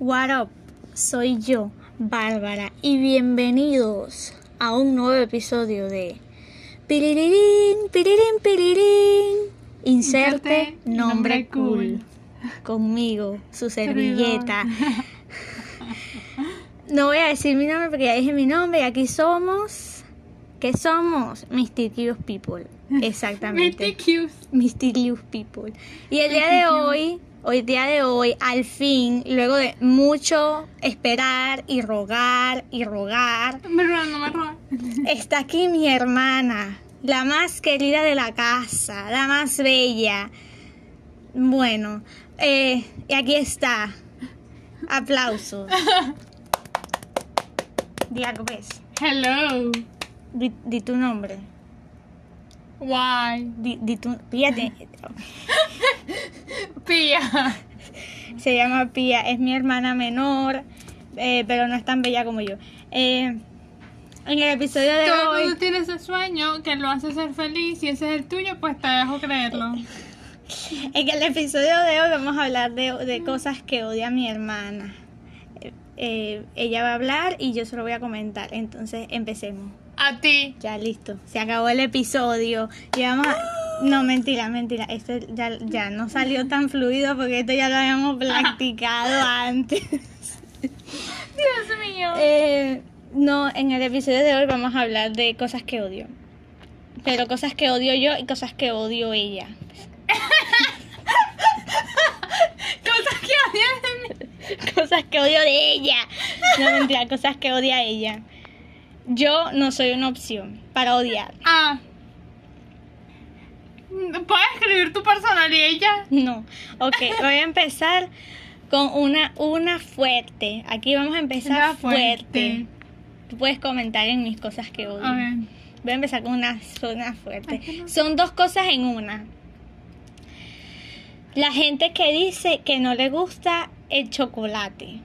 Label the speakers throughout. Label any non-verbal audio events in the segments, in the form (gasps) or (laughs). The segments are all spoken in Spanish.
Speaker 1: What up? Soy yo, Bárbara, y bienvenidos a un nuevo episodio de Pirirín, Pirirín, Pirirín. Inserte nombre cool. Conmigo, su servilleta. (laughs) No voy a decir mi nombre porque ya dije mi nombre y aquí somos. ¿Qué somos? Mysterious People. (laughs) Exactamente.
Speaker 2: Mysterious.
Speaker 1: Mysterious People. Y el día de hoy, hoy día de hoy, al fin, luego de mucho esperar y rogar y rogar,
Speaker 2: Me roban, no me roban.
Speaker 1: está aquí mi hermana, la más querida de la casa, la más bella. Bueno, eh, y aquí está. Aplausos. (laughs) Diago, pues,
Speaker 2: Hello.
Speaker 1: di, di tu nombre.
Speaker 2: Why?
Speaker 1: Di, di tu, fíjate,
Speaker 2: Pia.
Speaker 1: Se llama Pía, es mi hermana menor, eh, pero no es tan bella como yo. Eh, en el episodio de
Speaker 2: Todo el
Speaker 1: hoy,
Speaker 2: mundo tiene ese sueño que lo hace ser feliz. Si ese es el tuyo, pues te dejo creerlo. (laughs)
Speaker 1: en el episodio de hoy vamos a hablar de, de cosas que odia mi hermana. Eh, ella va a hablar y yo se lo voy a comentar. Entonces empecemos.
Speaker 2: A ti.
Speaker 1: Ya listo, se acabó el episodio. A... (gasps) No, mentira, mentira. Esto ya, ya no salió tan fluido porque esto ya lo habíamos (laughs) practicado antes. (laughs)
Speaker 2: Dios mío.
Speaker 1: Eh, no, en el episodio de hoy vamos a hablar de cosas que odio. Pero cosas que odio yo y cosas que odio ella. (laughs)
Speaker 2: Cosas que odias de mí.
Speaker 1: Cosas que odio de ella. No mentira, cosas que odia ella. Yo no soy una opción para odiar.
Speaker 2: Ah. ¿Puedes escribir tu personalidad y ya?
Speaker 1: No. Ok, voy a empezar con una, una fuerte. Aquí vamos a empezar
Speaker 2: Una
Speaker 1: fuerte.
Speaker 2: fuerte.
Speaker 1: Tú puedes comentar en mis cosas que odio.
Speaker 2: A ver.
Speaker 1: Voy a empezar con una zona fuerte.
Speaker 2: Ay, que no-
Speaker 1: Son dos cosas en una. La gente que dice que no le gusta el chocolate.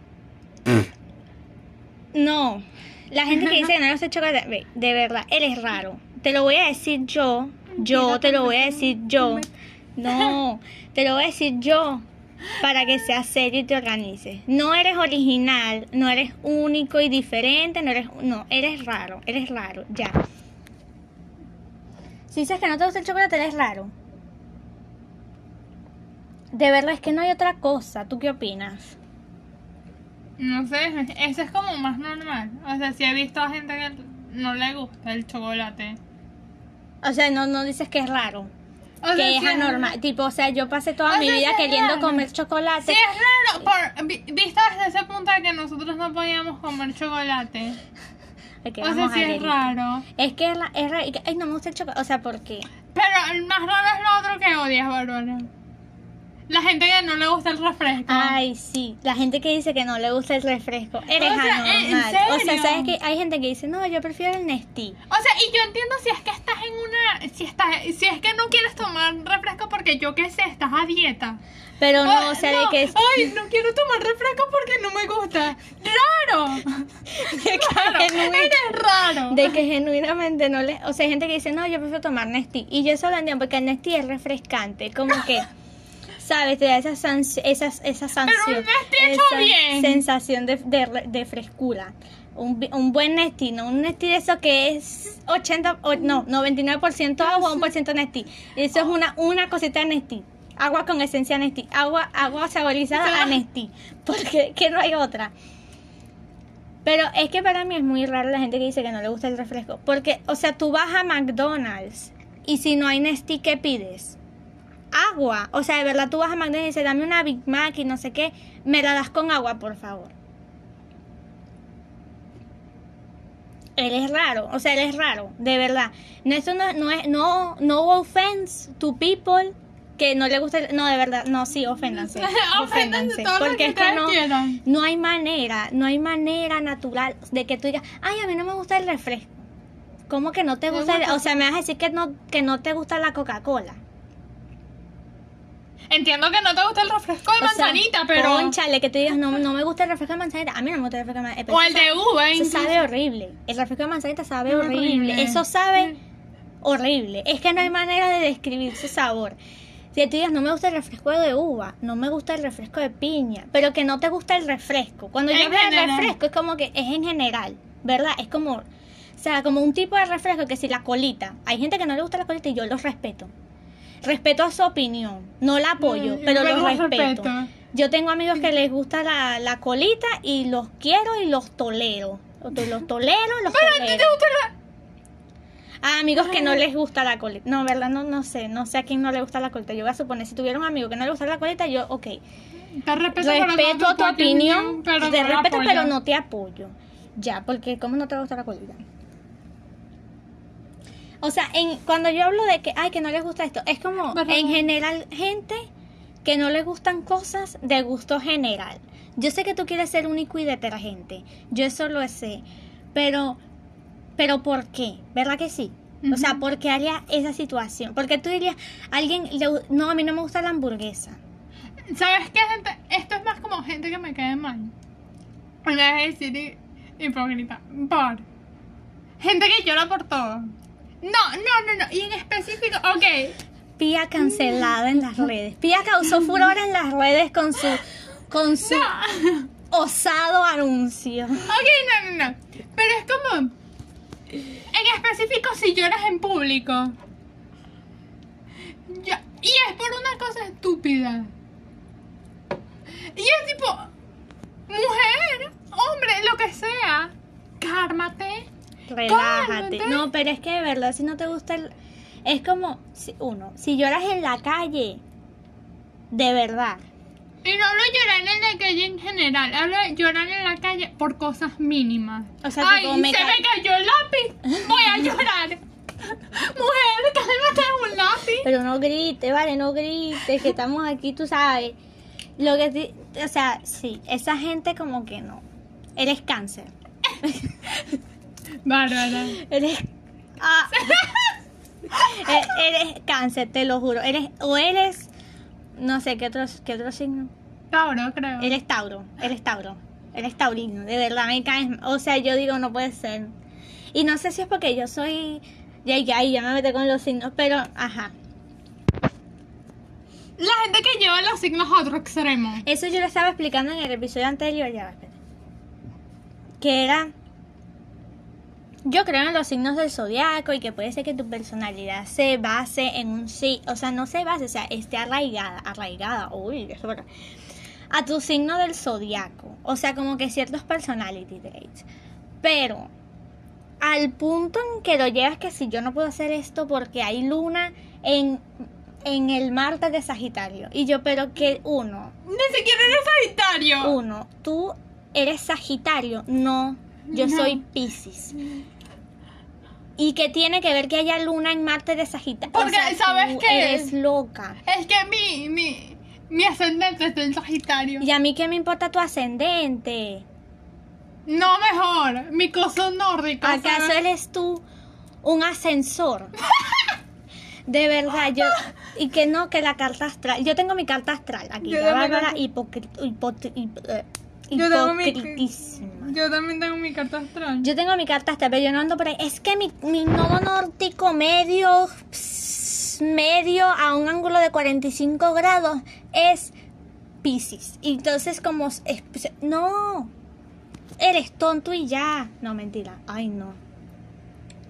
Speaker 1: No. La gente que dice que no le gusta el chocolate, ve, de verdad, eres raro. Te lo voy a decir yo. Yo te lo voy a decir yo. No, (laughs) te lo voy a decir yo para que seas serio y te organices. No eres original, no eres único y diferente, no eres no, eres raro, eres raro, ya. Si dices que no te gusta el chocolate, eres raro. De verdad es que no hay otra cosa. ¿Tú qué opinas?
Speaker 2: No sé, eso es como más normal. O sea, si he visto a gente que no le gusta el chocolate.
Speaker 1: O sea, no, no dices que es raro.
Speaker 2: O sea,
Speaker 1: que es
Speaker 2: sí
Speaker 1: anormal. Tipo, o sea, yo pasé toda
Speaker 2: O
Speaker 1: mi
Speaker 2: sea,
Speaker 1: vida queriendo
Speaker 2: raro.
Speaker 1: comer chocolate.
Speaker 2: Sí, es raro. Por, vi- visto desde ese punto de que nosotros no podíamos comer chocolate. (laughs)
Speaker 1: Ay, que
Speaker 2: O sea, sí
Speaker 1: a
Speaker 2: es raro.
Speaker 1: Es que es, ra- es raro. Ay, no me gusta el chocolate. O sea, ¿por qué?
Speaker 2: Pero el más raro es lo otro que odias, Bárbara. La gente que no le gusta el refresco.
Speaker 1: Ay, sí. La gente que dice que no le gusta el refresco. Eres
Speaker 2: O sea, ¿en- en
Speaker 1: anormal. O sea? ¿sabes que Hay gente que dice, no, yo prefiero el Nestí.
Speaker 2: O sea, y yo entiendo si es que estás en una. Si, estás, si es que no quieres tomar refresco porque yo qué sé, estás a dieta.
Speaker 1: Pero no, o sea,
Speaker 2: no,
Speaker 1: de que es...
Speaker 2: Ay, no quiero tomar refresco porque no me gusta. ¡Raro! (laughs) Claro,
Speaker 1: genuino.
Speaker 2: eres raro.
Speaker 1: De que genuinamente no le... O sea, hay gente que dice, no, yo prefiero tomar Nestí. Y yo eso lo entiendo porque el Nestí es refrescante. Como que, (laughs) ¿sabes? Te da esa, esas, esa sanción. esa
Speaker 2: bien.
Speaker 1: sensación de, de, re- de frescura. Un, un buen Nestí, no un Nestí de eso que es 80, o- no, 99% agua, 1% Nestí. Eso es una, una cosita de Nestí. Agua con esencia Nestí. Agua, agua saborizada a Nestí. Porque que no hay otra. Pero es que para mí es muy raro la gente que dice que no le gusta el refresco. Porque, o sea, tú vas a McDonald's y si no hay Nestí, ¿qué pides? Agua. O sea, de verdad tú vas a McDonald's y dices, dame una Big Mac y no sé qué. Me la das con agua, por favor. Él es raro, o sea, él es raro, de verdad. No, eso no, no es, no, no offense to people que no le gusta, no, de verdad, no, sí, oféndanse, (laughs)
Speaker 2: Oféndanse
Speaker 1: porque
Speaker 2: que
Speaker 1: es que
Speaker 2: ustedes
Speaker 1: no,
Speaker 2: quieran.
Speaker 1: no hay manera, no hay manera natural de que tú digas, ay, a mí no me gusta el refresco. ¿Cómo que no te
Speaker 2: Me
Speaker 1: gusta? el-
Speaker 2: gusta.
Speaker 1: o sea, me vas a decir que no, que no te gusta la Coca-Cola.
Speaker 2: Entiendo que no te gusta el refresco de
Speaker 1: O sea,
Speaker 2: manzanita, pero.
Speaker 1: Conchale, que tú digas, no, no me gusta el refresco de manzanita. A mí no me gusta el refresco de manzanita.
Speaker 2: O el de uva,
Speaker 1: Eso sabe horrible. El refresco de manzanita sabe
Speaker 2: Horrible.
Speaker 1: horrible. Eso sabe horrible. Es que no hay manera de describir su sabor. Si tú dices, no me gusta el refresco de uva, no me gusta el refresco de piña, pero que no te gusta el refresco. Cuando yo hablo de refresco es como que es en general, ¿verdad? Es como, o sea, como un tipo de refresco que si la colita, hay gente que no le gusta la colita y yo los respeto. Respeto a su opinión, no la apoyo,
Speaker 2: Mm,
Speaker 1: pero los respeto.
Speaker 2: respeto.
Speaker 1: Yo tengo amigos que les gusta la, la colita y los quiero y los tolero. Los (laughs) tolero, los tolero. A amigos que no les gusta la colita. No, verdad, no, no sé. No sé a quién no le gusta la colita. Yo voy a suponer, si tuviera un amigo que no le gusta la colita, yo, ok.
Speaker 2: Te respeto,
Speaker 1: Respeto tu opinión,
Speaker 2: pero
Speaker 1: te
Speaker 2: no
Speaker 1: respeto, pero no te apoyo. Ya, porque ¿cómo no te gusta la colita? O sea, en, cuando yo hablo de que, ay, que no les gusta esto, es como, en general, gente que no les gustan cosas de gusto general. Yo sé que tú quieres ser único y detergente. Yo eso lo sé. Pero, pero ¿por qué? ¿Verdad que sí? O sea. ¿por qué haría esa situación? Porque tú dirías, alguien, le- no, a mí no me gusta la hamburguesa.
Speaker 2: ¿Sabes qué, gente? Esto es más como gente que me cae mal. En vez de decir hi- hipócrita. Por. Gente que llora por todo. No, no, no, no. Y en específico, ok.
Speaker 1: Pía cancelada en las redes. Pía causó furor en las redes con su con su
Speaker 2: No.
Speaker 1: osado anuncio.
Speaker 2: Ok, no, no, no. Pero es como. En específico, si lloras en público. Ya- y es por una cosa estúpida. Y es tipo. Mujer, hombre, lo que sea. Cármate.
Speaker 1: Relájate. No, pero es que de verdad si no te gusta el es como si- uno, si lloras en la calle de verdad.
Speaker 2: Y no hablo de llorar en la calle en general, hablo de llorar en la calle por cosas mínimas.
Speaker 1: O sea,
Speaker 2: Ay,
Speaker 1: me
Speaker 2: se
Speaker 1: ca-
Speaker 2: me cayó el lápiz, voy a llorar. (laughs) Mujer, cálmate un lápiz.
Speaker 1: Pero no grites, vale, no grites, que estamos aquí, tú sabes. Lo que o sea, sí, esa gente como que no. Eres cáncer. (laughs)
Speaker 2: Bárbara.
Speaker 1: Eres. Ah. (laughs) Eres cáncer, te lo juro. Eres, o eres. No sé, ¿qué otro, qué otro signo?
Speaker 2: Tauro, creo.
Speaker 1: Eres Tauro. Eres Tauro. Eres taurino. De verdad, me caes. O sea, yo digo, no puede ser. Y no sé si es porque yo soy. Ya, ya, ya me meto con los signos, pero. Ajá.
Speaker 2: La gente que lleva los signos a otro extremo.
Speaker 1: Eso yo lo estaba explicando en el episodio anterior. Ya, va, espera. Que era. Yo creo en los signos del zodiaco y que puede ser que tu personalidad se base en un sí, o sea, no se base, o sea, esté arraigada, arraigada, uy, eso verdad, a tu signo del zodiaco, o sea, como que ciertos personality traits. Pero al punto en que lo llevas que si yo no puedo hacer esto porque hay luna en en el Marte de Sagitario. Y yo, pero que uno,
Speaker 2: Ni siquiera eres Sagitario.
Speaker 1: uno, tú eres Sagitario, no, yo
Speaker 2: No.
Speaker 1: soy Piscis. ¿Y qué tiene que ver que haya luna en Marte de Sagitario?
Speaker 2: Porque, ¿sabes qué?
Speaker 1: Eres loca.
Speaker 2: Es que mi, mi, mi ascendente es del Sagitario.
Speaker 1: ¿Y a mí qué me importa tu ascendente?
Speaker 2: No mejor, mi coso nórdico.
Speaker 1: ¿Acaso
Speaker 2: ¿sabes?
Speaker 1: eres tú un ascensor? (laughs) De verdad, yo... Y que no, que la carta astral... Yo tengo mi carta astral aquí.
Speaker 2: Yo
Speaker 1: La Bárbara
Speaker 2: tengo-
Speaker 1: hipocri- hipotri- hip- eh,
Speaker 2: Yo tengo mi-. Yo también tengo mi carta astral.
Speaker 1: Yo tengo mi carta astral, pero yo no ando por ahí. Es que mi, mi nodo nórdico medio, medio a un ángulo de 45 grados es Pisces. Y entonces como... es- no, eres tonto y ya. No, mentira. Ay, no.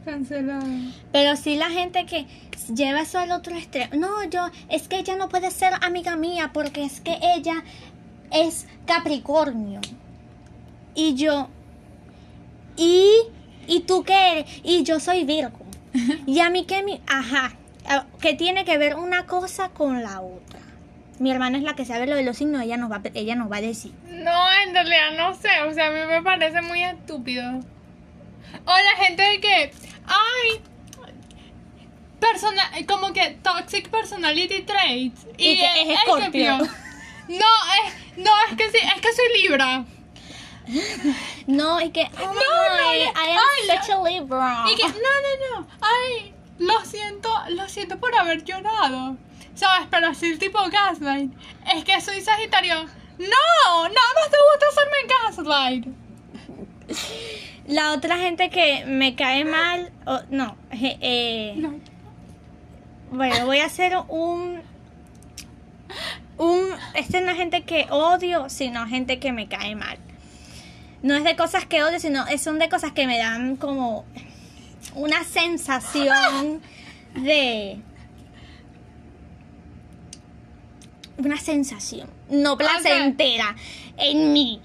Speaker 2: Cancelado.
Speaker 1: Pero sí la gente que lleva eso al otro extremo. No, yo, es que ella no puede ser amiga mía porque es que ella es Capricornio. Y yo, ¿y, ¿y tú qué eres? Y yo soy Virgo. (laughs) Y a mí que mi, ajá, que tiene que ver una cosa con la otra. Mi hermana es la que sabe lo de los signos, ella nos va, ella nos va a decir.
Speaker 2: No, en realidad no sé. O sea, a mí me parece muy estúpido. O la gente de que, ay, persona, como que toxic personality traits.
Speaker 1: Y que es Escorpio.
Speaker 2: No, es, no, es que sí, es que soy Libra.
Speaker 1: No, y que, oh my
Speaker 2: no,
Speaker 1: God, I
Speaker 2: ay,
Speaker 1: am such a Libra.
Speaker 2: Y que, no, no, no, ay, lo siento, lo siento por haber llorado. ¿Sabes? Pero así el tipo gaslight. Es que soy Sagitario. No, nada más te gusta hacerme gaslight.
Speaker 1: La otra gente que me cae mal, o- no, je- eh,
Speaker 2: No.
Speaker 1: bueno, voy a hacer un, un, este no es gente que odio, sino gente que me cae mal. No es de cosas que odio, sino es- son de cosas que me dan como una sensación (laughs) de una sensación no placentera en mí.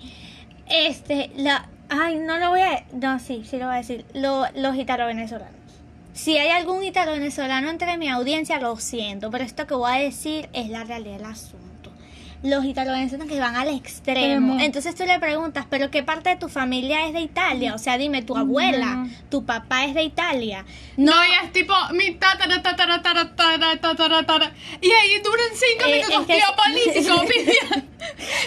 Speaker 1: Este, la, ay, no lo voy a, no, sí, sí lo voy a decir, lo- los italo-venezolanos. Si hay algún italo-venezolano entre mi audiencia, lo siento, pero esto que voy a decir es la realidad del asunto. Los italo-venezolanos que van al extremo. Entonces tú le preguntas, ¿pero qué parte de tu familia es de Italia? O sea, dime, tu abuela,
Speaker 2: No.
Speaker 1: tu papá es de Italia.
Speaker 2: No, ya es tipo mi tatara, tatara, tatara, tatara, tatara. Y ahí duran cinco
Speaker 1: Eh,
Speaker 2: minutos.
Speaker 1: es que-
Speaker 2: Tío político vivió,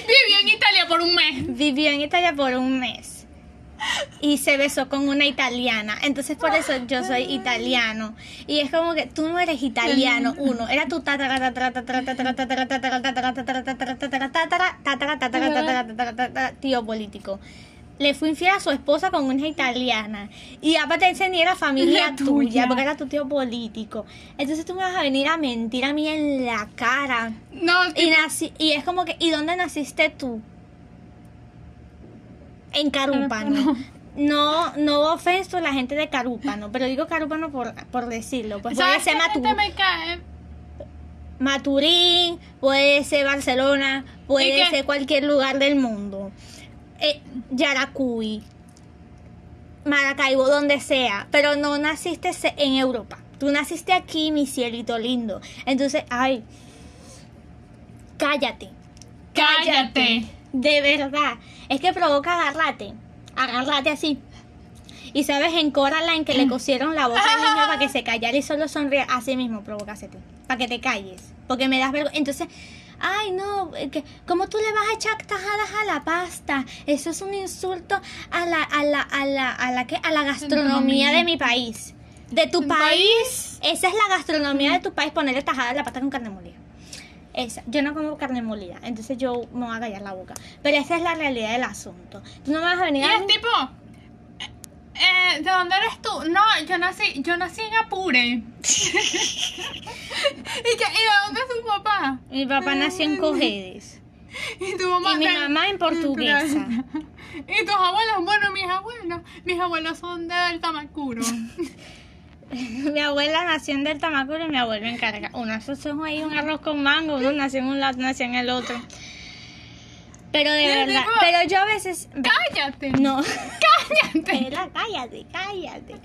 Speaker 2: vivió en Italia por un mes.
Speaker 1: vivió en Italia por un mes y se besó con una italiana. Entonces por eso yo soy italiano. Y es como que tú no eres italiano, uno. Era tu tío político. Le fue infiel a su esposa con una italiana. Y aparte ese ni era familia tuya, porque era tu tío político. Entonces tú me vas a venir a mentir a mí en la cara.
Speaker 2: No,
Speaker 1: y, y es como que, ¿y dónde naciste tú? En Carúpano. No, no ofenso a la gente de Carúpano, pero digo Carúpano por, por decirlo. Pues puede
Speaker 2: ¿sabes
Speaker 1: ser
Speaker 2: qué
Speaker 1: Matu-
Speaker 2: gente me cae?
Speaker 1: Maturín, puede ser Barcelona,
Speaker 2: ¿Y
Speaker 1: puede ser cualquier lugar del mundo. Eh, Yaracuy, Maracaibo, donde sea, pero no naciste en Europa. Tú naciste aquí, mi cielito lindo. Entonces, ay, cállate.
Speaker 2: Cállate.
Speaker 1: De verdad. Es que provoca agarrate. Agarrate así. Y sabes, en Coraline que le cosieron la boca al niño para que (laughs) se callara y solo sonríe. Así mismo provoca ti. Para que te calles. Porque me das vergüenza. Entonces, ay no, eh, que, ¿cómo tú le vas a echar tajadas a la pasta? Eso es un insulto a la, a la, a la, a la, ¿qué? A la gastronomía de mi país. De tu
Speaker 2: ¿Tu
Speaker 1: país. Esa es la gastronomía de tu país, ponerle tajada a la pasta con carne molida. Esa. Yo no como carne molida, entonces yo me voy a callar la boca. Pero esa es la realidad del asunto. Tú no me vas a
Speaker 2: Y
Speaker 1: venir a
Speaker 2: es tipo, eh, ¿de dónde eres tú? No, yo nací, yo nací en Apure. (laughs) ¿Y, que, ¿Y de dónde es tu papá?
Speaker 1: Mi papá nació en Cojedes. (laughs)
Speaker 2: Y tu mamá.
Speaker 1: Y mi mamá en portuguesa. (laughs)
Speaker 2: Y tus abuelos, bueno, mis abuelos, mis abuelos son del Tamacuro. (laughs)
Speaker 1: mi abuela nació en Del Tamacuro y mi abuelo en. Uno, esos son ahí un arroz con mango, uno nació en un lado, nació en el otro. Pero de verdad, pero yo a veces...
Speaker 2: Cállate.
Speaker 1: No. (laughs)
Speaker 2: Cállate.
Speaker 1: Espera, cállate, cállate.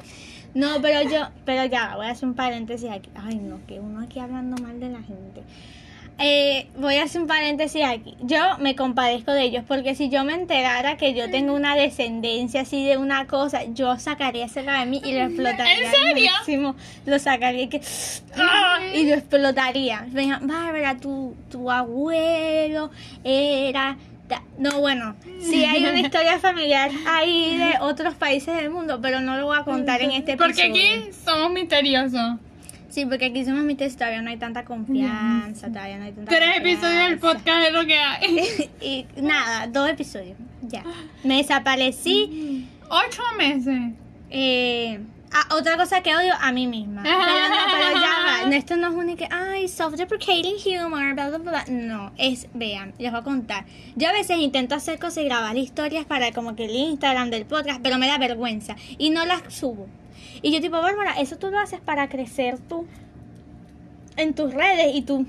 Speaker 1: No, pero yo, pero ya, voy a hacer un paréntesis aquí. Ay, no, que uno aquí hablando mal de la gente. Eh, voy a hacer un paréntesis aquí. Yo me compadezco de ellos porque si yo me enterara que yo tengo una descendencia así de una cosa, yo sacaría ese de mí y lo explotaría.
Speaker 2: ¿En serio?
Speaker 1: máximo. Lo sacaría y que ¡ah! y lo explotaría. Venga, Bárbara, tu, tu abuelo era no, bueno, sí hay una (laughs) historia familiar ahí de otros países del mundo, pero no lo voy a contar en este episodio.
Speaker 2: Porque aquí somos misteriosos.
Speaker 1: Sí, porque aquí somos mites, todavía no hay tanta confianza, todavía no hay tanta
Speaker 2: Tres episodios del
Speaker 1: confianza.
Speaker 2: podcast es lo que hay. (laughs)
Speaker 1: y nada, dos episodios, ya. Me desaparecí.
Speaker 2: Ocho meses.
Speaker 1: Eh, ah, otra cosa que odio a mí misma. (laughs) Pero no, pero ya va. Esto no es único. Ay, self-deprecating humor, bla, bla, bla. No, es, vean, les voy a contar. Yo a veces intento hacer cosas y grabar historias para como que el Instagram del podcast, pero me da vergüenza y no las subo. Y yo tipo, Bárbara, eso tú lo haces para crecer tú en tus redes y tú.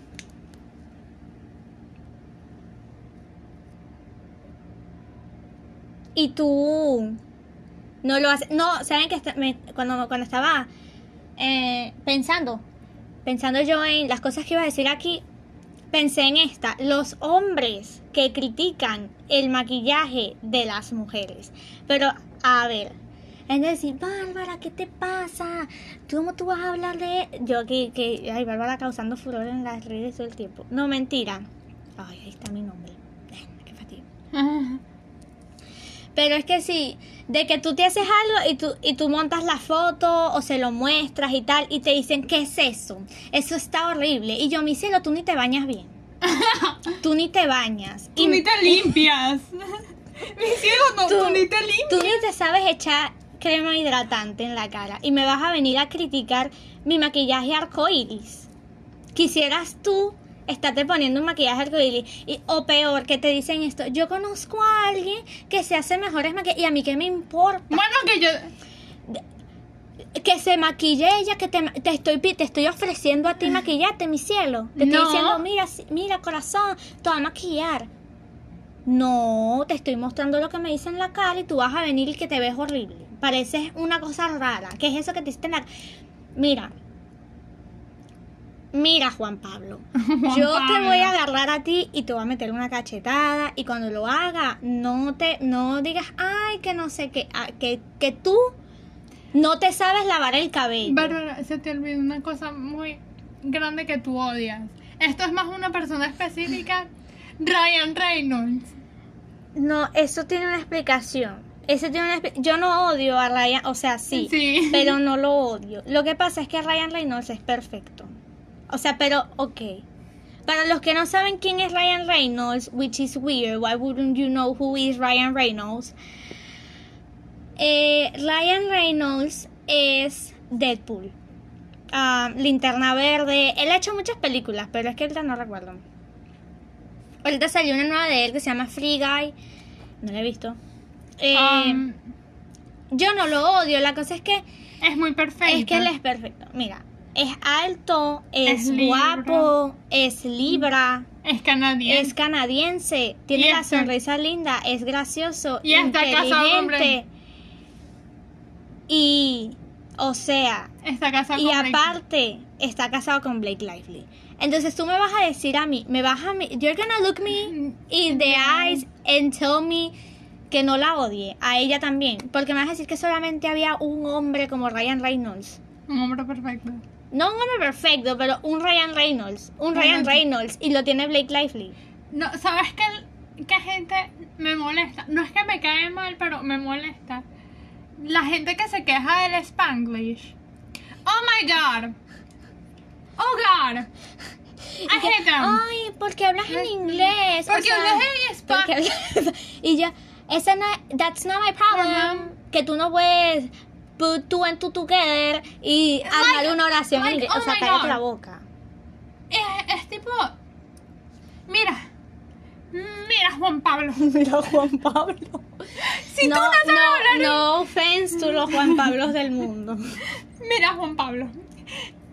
Speaker 1: Y tú no lo haces. No, saben que cuando, cuando estaba eh, pensando, pensando yo en las cosas que iba a decir aquí, pensé en esta. Los hombres que critican el maquillaje de las mujeres. Pero, a ver, es decir, Bárbara, ¿qué te pasa? ¿Tú ¿Cómo tú vas a hablar de...? Yo que, que, ay, Bárbara causando furor en las redes todo el tiempo. No, mentira. Ay, ahí está mi nombre. Qué fastidio. (laughs) Pero es que sí, de que tú te haces algo y tú, y tú montas la foto o se lo muestras y tal y te dicen, ¿qué es eso? Eso está horrible. Y yo, mi cielo, tú ni te bañas bien. (laughs) tú ni te bañas.
Speaker 2: Tú
Speaker 1: Y
Speaker 2: ni te (laughs) limpias. Mi cielo, no, tú, ni te limpias.
Speaker 1: tú ni te sabes echar crema hidratante en la cara. Y me vas a venir a criticar mi maquillaje arcoíris. Quisieras tú Estarte poniendo un maquillaje arcoíris. Y, o peor, que te dicen esto. Yo conozco a alguien que se hace mejores maquillajes. Y a mí qué me importa.
Speaker 2: Bueno, que yo.
Speaker 1: Que se maquille ella, que te, te estoy te estoy ofreciendo a ti maquillarte, mi cielo. Te estoy diciendo, mira, mira, corazón, te voy a maquillar. No, te estoy mostrando lo que me dice en la cara y tú vas a venir y que te ves horrible. Pareces una cosa rara. ¿Qué es eso que te hiciste en la Mira. Mira, Juan Pablo. (laughs)
Speaker 2: Juan
Speaker 1: Yo te voy a agarrar a ti y te voy a meter una cachetada y cuando lo haga no te no digas ay que no sé qué ah, que, que tú no te sabes lavar el cabello.
Speaker 2: Bárbara, se te olvidó una cosa muy grande que tú odias. Esto es más una persona específica. Ryan Reynolds.
Speaker 1: No, eso tiene una explicación. Eso tiene una Yo no odio a Ryan, o sea, sí,
Speaker 2: Sí.
Speaker 1: pero no lo odio. Lo que pasa es que Ryan Reynolds es perfecto. O sea, pero, ok. Para los que no saben quién es Ryan Reynolds, which is weird, why wouldn't you know who is Ryan Reynolds? Eh, Ryan Reynolds es Deadpool. Ah, Linterna Verde. Él ha hecho muchas películas, pero es que ahorita no recuerdo. Ahorita salió una nueva de él que se llama Free Guy. No la he visto. Eh,
Speaker 2: Um,
Speaker 1: yo no lo odio, la cosa es que
Speaker 2: es muy perfecto.
Speaker 1: es que él es perfecto. Mira, es alto, es, guapo, es libra,
Speaker 2: Es canadiense.
Speaker 1: es canadiense, tiene la sonrisa linda, es gracioso,
Speaker 2: Y
Speaker 1: inteligente. Y, o sea,
Speaker 2: Está casado
Speaker 1: y
Speaker 2: con Blake.
Speaker 1: aparte está casado con Blake Lively. Entonces tú me vas a decir a mí, me vas a, you're gonna look me in the eyes and tell me que no la odie, a ella también, porque me vas a decir que solamente había un hombre como Ryan Reynolds.
Speaker 2: Un hombre perfecto.
Speaker 1: No un hombre perfecto, pero un Ryan Reynolds, un. Ryan Reynolds y lo tiene Blake Lively.
Speaker 2: No, ¿sabes qué, qué gente me molesta? No es que me cae mal, pero me molesta. La gente que se queja del Spanglish. Oh my god. Oh god. (laughs) I
Speaker 1: Y que,
Speaker 2: hate them.
Speaker 1: Ay, porque hablas en inglés. o
Speaker 2: Porque
Speaker 1: sea,
Speaker 2: hablas en español.
Speaker 1: hablas- (laughs) y ya, esa no, that's not my problem.
Speaker 2: Ajá.
Speaker 1: Que tú no puedes put two and two together y armar una oración en
Speaker 2: like,
Speaker 1: inglés.
Speaker 2: oh
Speaker 1: o sea,
Speaker 2: my
Speaker 1: cállate
Speaker 2: God.
Speaker 1: la boca.
Speaker 2: Es, es tipo. Mira. Mira, Juan Pablo. (laughs)
Speaker 1: Mira, Juan Pablo.
Speaker 2: Si
Speaker 1: no,
Speaker 2: tú no sabes hablar
Speaker 1: no, no offense to los Juan Pablos del mundo. (laughs)
Speaker 2: Mira, Juan Pablo.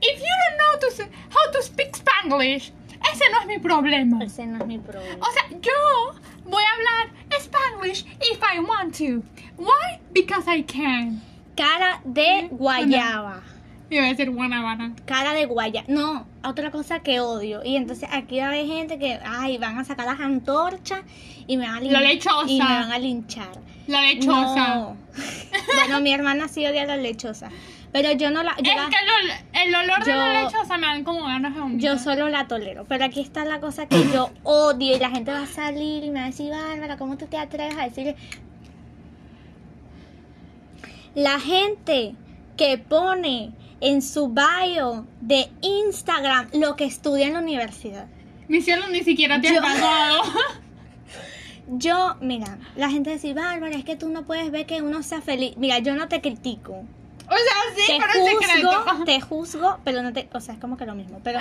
Speaker 2: If you don't know to, how to speak Spanglish, ese no es mi problema.
Speaker 1: Ese no es mi problema.
Speaker 2: O sea, yo voy a hablar Spanglish if I want to. Why? Because I can.
Speaker 1: Cara de guayaba.
Speaker 2: Iba a decir guanabana.
Speaker 1: cara de guaya. No, otra cosa que odio. Y entonces aquí va a haber gente que, ay, van a sacar las antorchas y me van a, lin-
Speaker 2: La lechosa.
Speaker 1: y me van a linchar.
Speaker 2: La lechosa.
Speaker 1: No. (laughs) bueno, mi hermana sí odia la lechosa. Pero yo no la. Yo,
Speaker 2: es
Speaker 1: la-
Speaker 2: que el, ol- el olor de la lechosa me dan como ganas de vomitar.
Speaker 1: yo solo la tolero. Pero aquí está la cosa que yo odio. Y la gente va a salir y me va a decir, Bárbara, ¿cómo tú te atreves a decirle? La gente que pone en su bio de Instagram lo que estudia en la universidad.
Speaker 2: Mi cielo ni siquiera te has graduado. (laughs) (laughs)
Speaker 1: Yo, mira, la gente dice, Bárbara, es que tú no puedes ver que uno sea feliz. Mira, yo no te critico.
Speaker 2: O sea, sí,
Speaker 1: te
Speaker 2: pero es secreto.
Speaker 1: juzgo, te juzgo, pero no te, o sea, es como que lo mismo, pero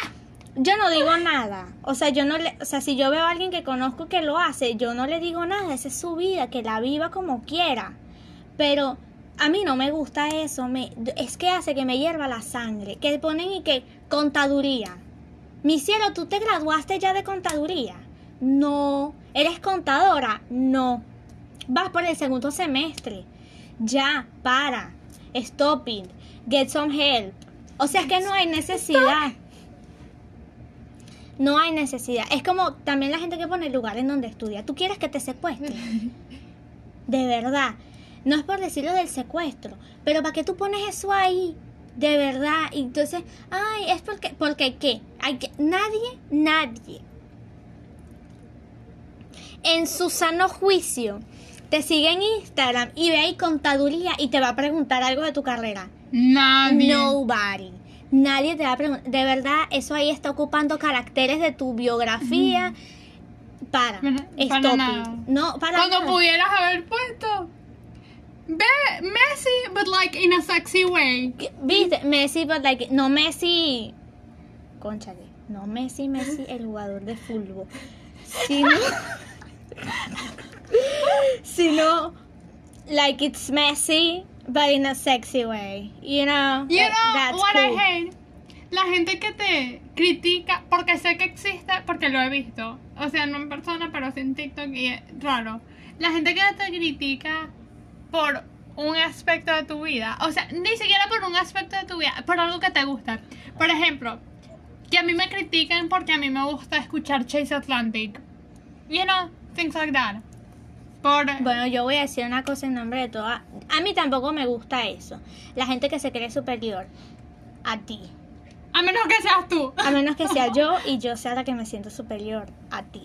Speaker 1: (laughs) yo no digo nada. O sea, yo no le, o sea, si yo veo a alguien que conozco que lo hace, yo no le digo nada, esa es su vida, que la viva como quiera. Pero a mí no me gusta eso, me, es que hace que me hierva la sangre, que ponen y que contaduría. Mi cielo, ¿tú te graduaste ya de contaduría? No. ¿Eres contadora? No. Vas por el segundo semestre. Ya, para. Stop it. Get some help. O sea, es que no hay necesidad. No hay necesidad. Es como también la gente que pone el lugar en donde estudia. ¿Tú quieres que te secuestren? (laughs) De verdad. No es por decirlo del secuestro, pero ¿para qué tú pones eso ahí? De verdad. Y entonces, ay, es porque, porque qué? Hay que, nadie, nadie, en su sano juicio, te sigue en Instagram y ve ahí contaduría y te va a preguntar algo de tu carrera.
Speaker 2: Nadie.
Speaker 1: Nobody. Nadie te va a preguntar. De verdad, eso ahí está ocupando caracteres de tu biografía. Para.
Speaker 2: Para
Speaker 1: Stop
Speaker 2: nada.
Speaker 1: it. No, para
Speaker 2: Cuando
Speaker 1: nada.
Speaker 2: pudieras haber puesto. Ve, Messi, but like in a sexy way.
Speaker 1: ¿Viste? Messi, but like, no Messi. Conchale. No Messi, Messi, el jugador de fútbol. Sino, (laughs) sino like it's messy, but in a sexy way. You know,
Speaker 2: You know
Speaker 1: that's
Speaker 2: what
Speaker 1: cool.
Speaker 2: I hate? La gente que te critica, porque sé que existe, porque lo he visto. O sea, no en persona, pero sí en TikTok y es raro. La gente que te critica por un aspecto de tu vida. O sea, ni siquiera por un aspecto de tu vida, por algo que te gusta. Por ejemplo, que a mí me critiquen porque a mí me gusta escuchar Chase Atlantic. You know, things like that. Por...
Speaker 1: Bueno, yo voy a decir una cosa en nombre de toda. A mí tampoco me gusta eso. La gente que se cree superior a ti.
Speaker 2: A menos que seas tú.
Speaker 1: A menos que sea yo (laughs) y yo sea la que me siento superior a ti.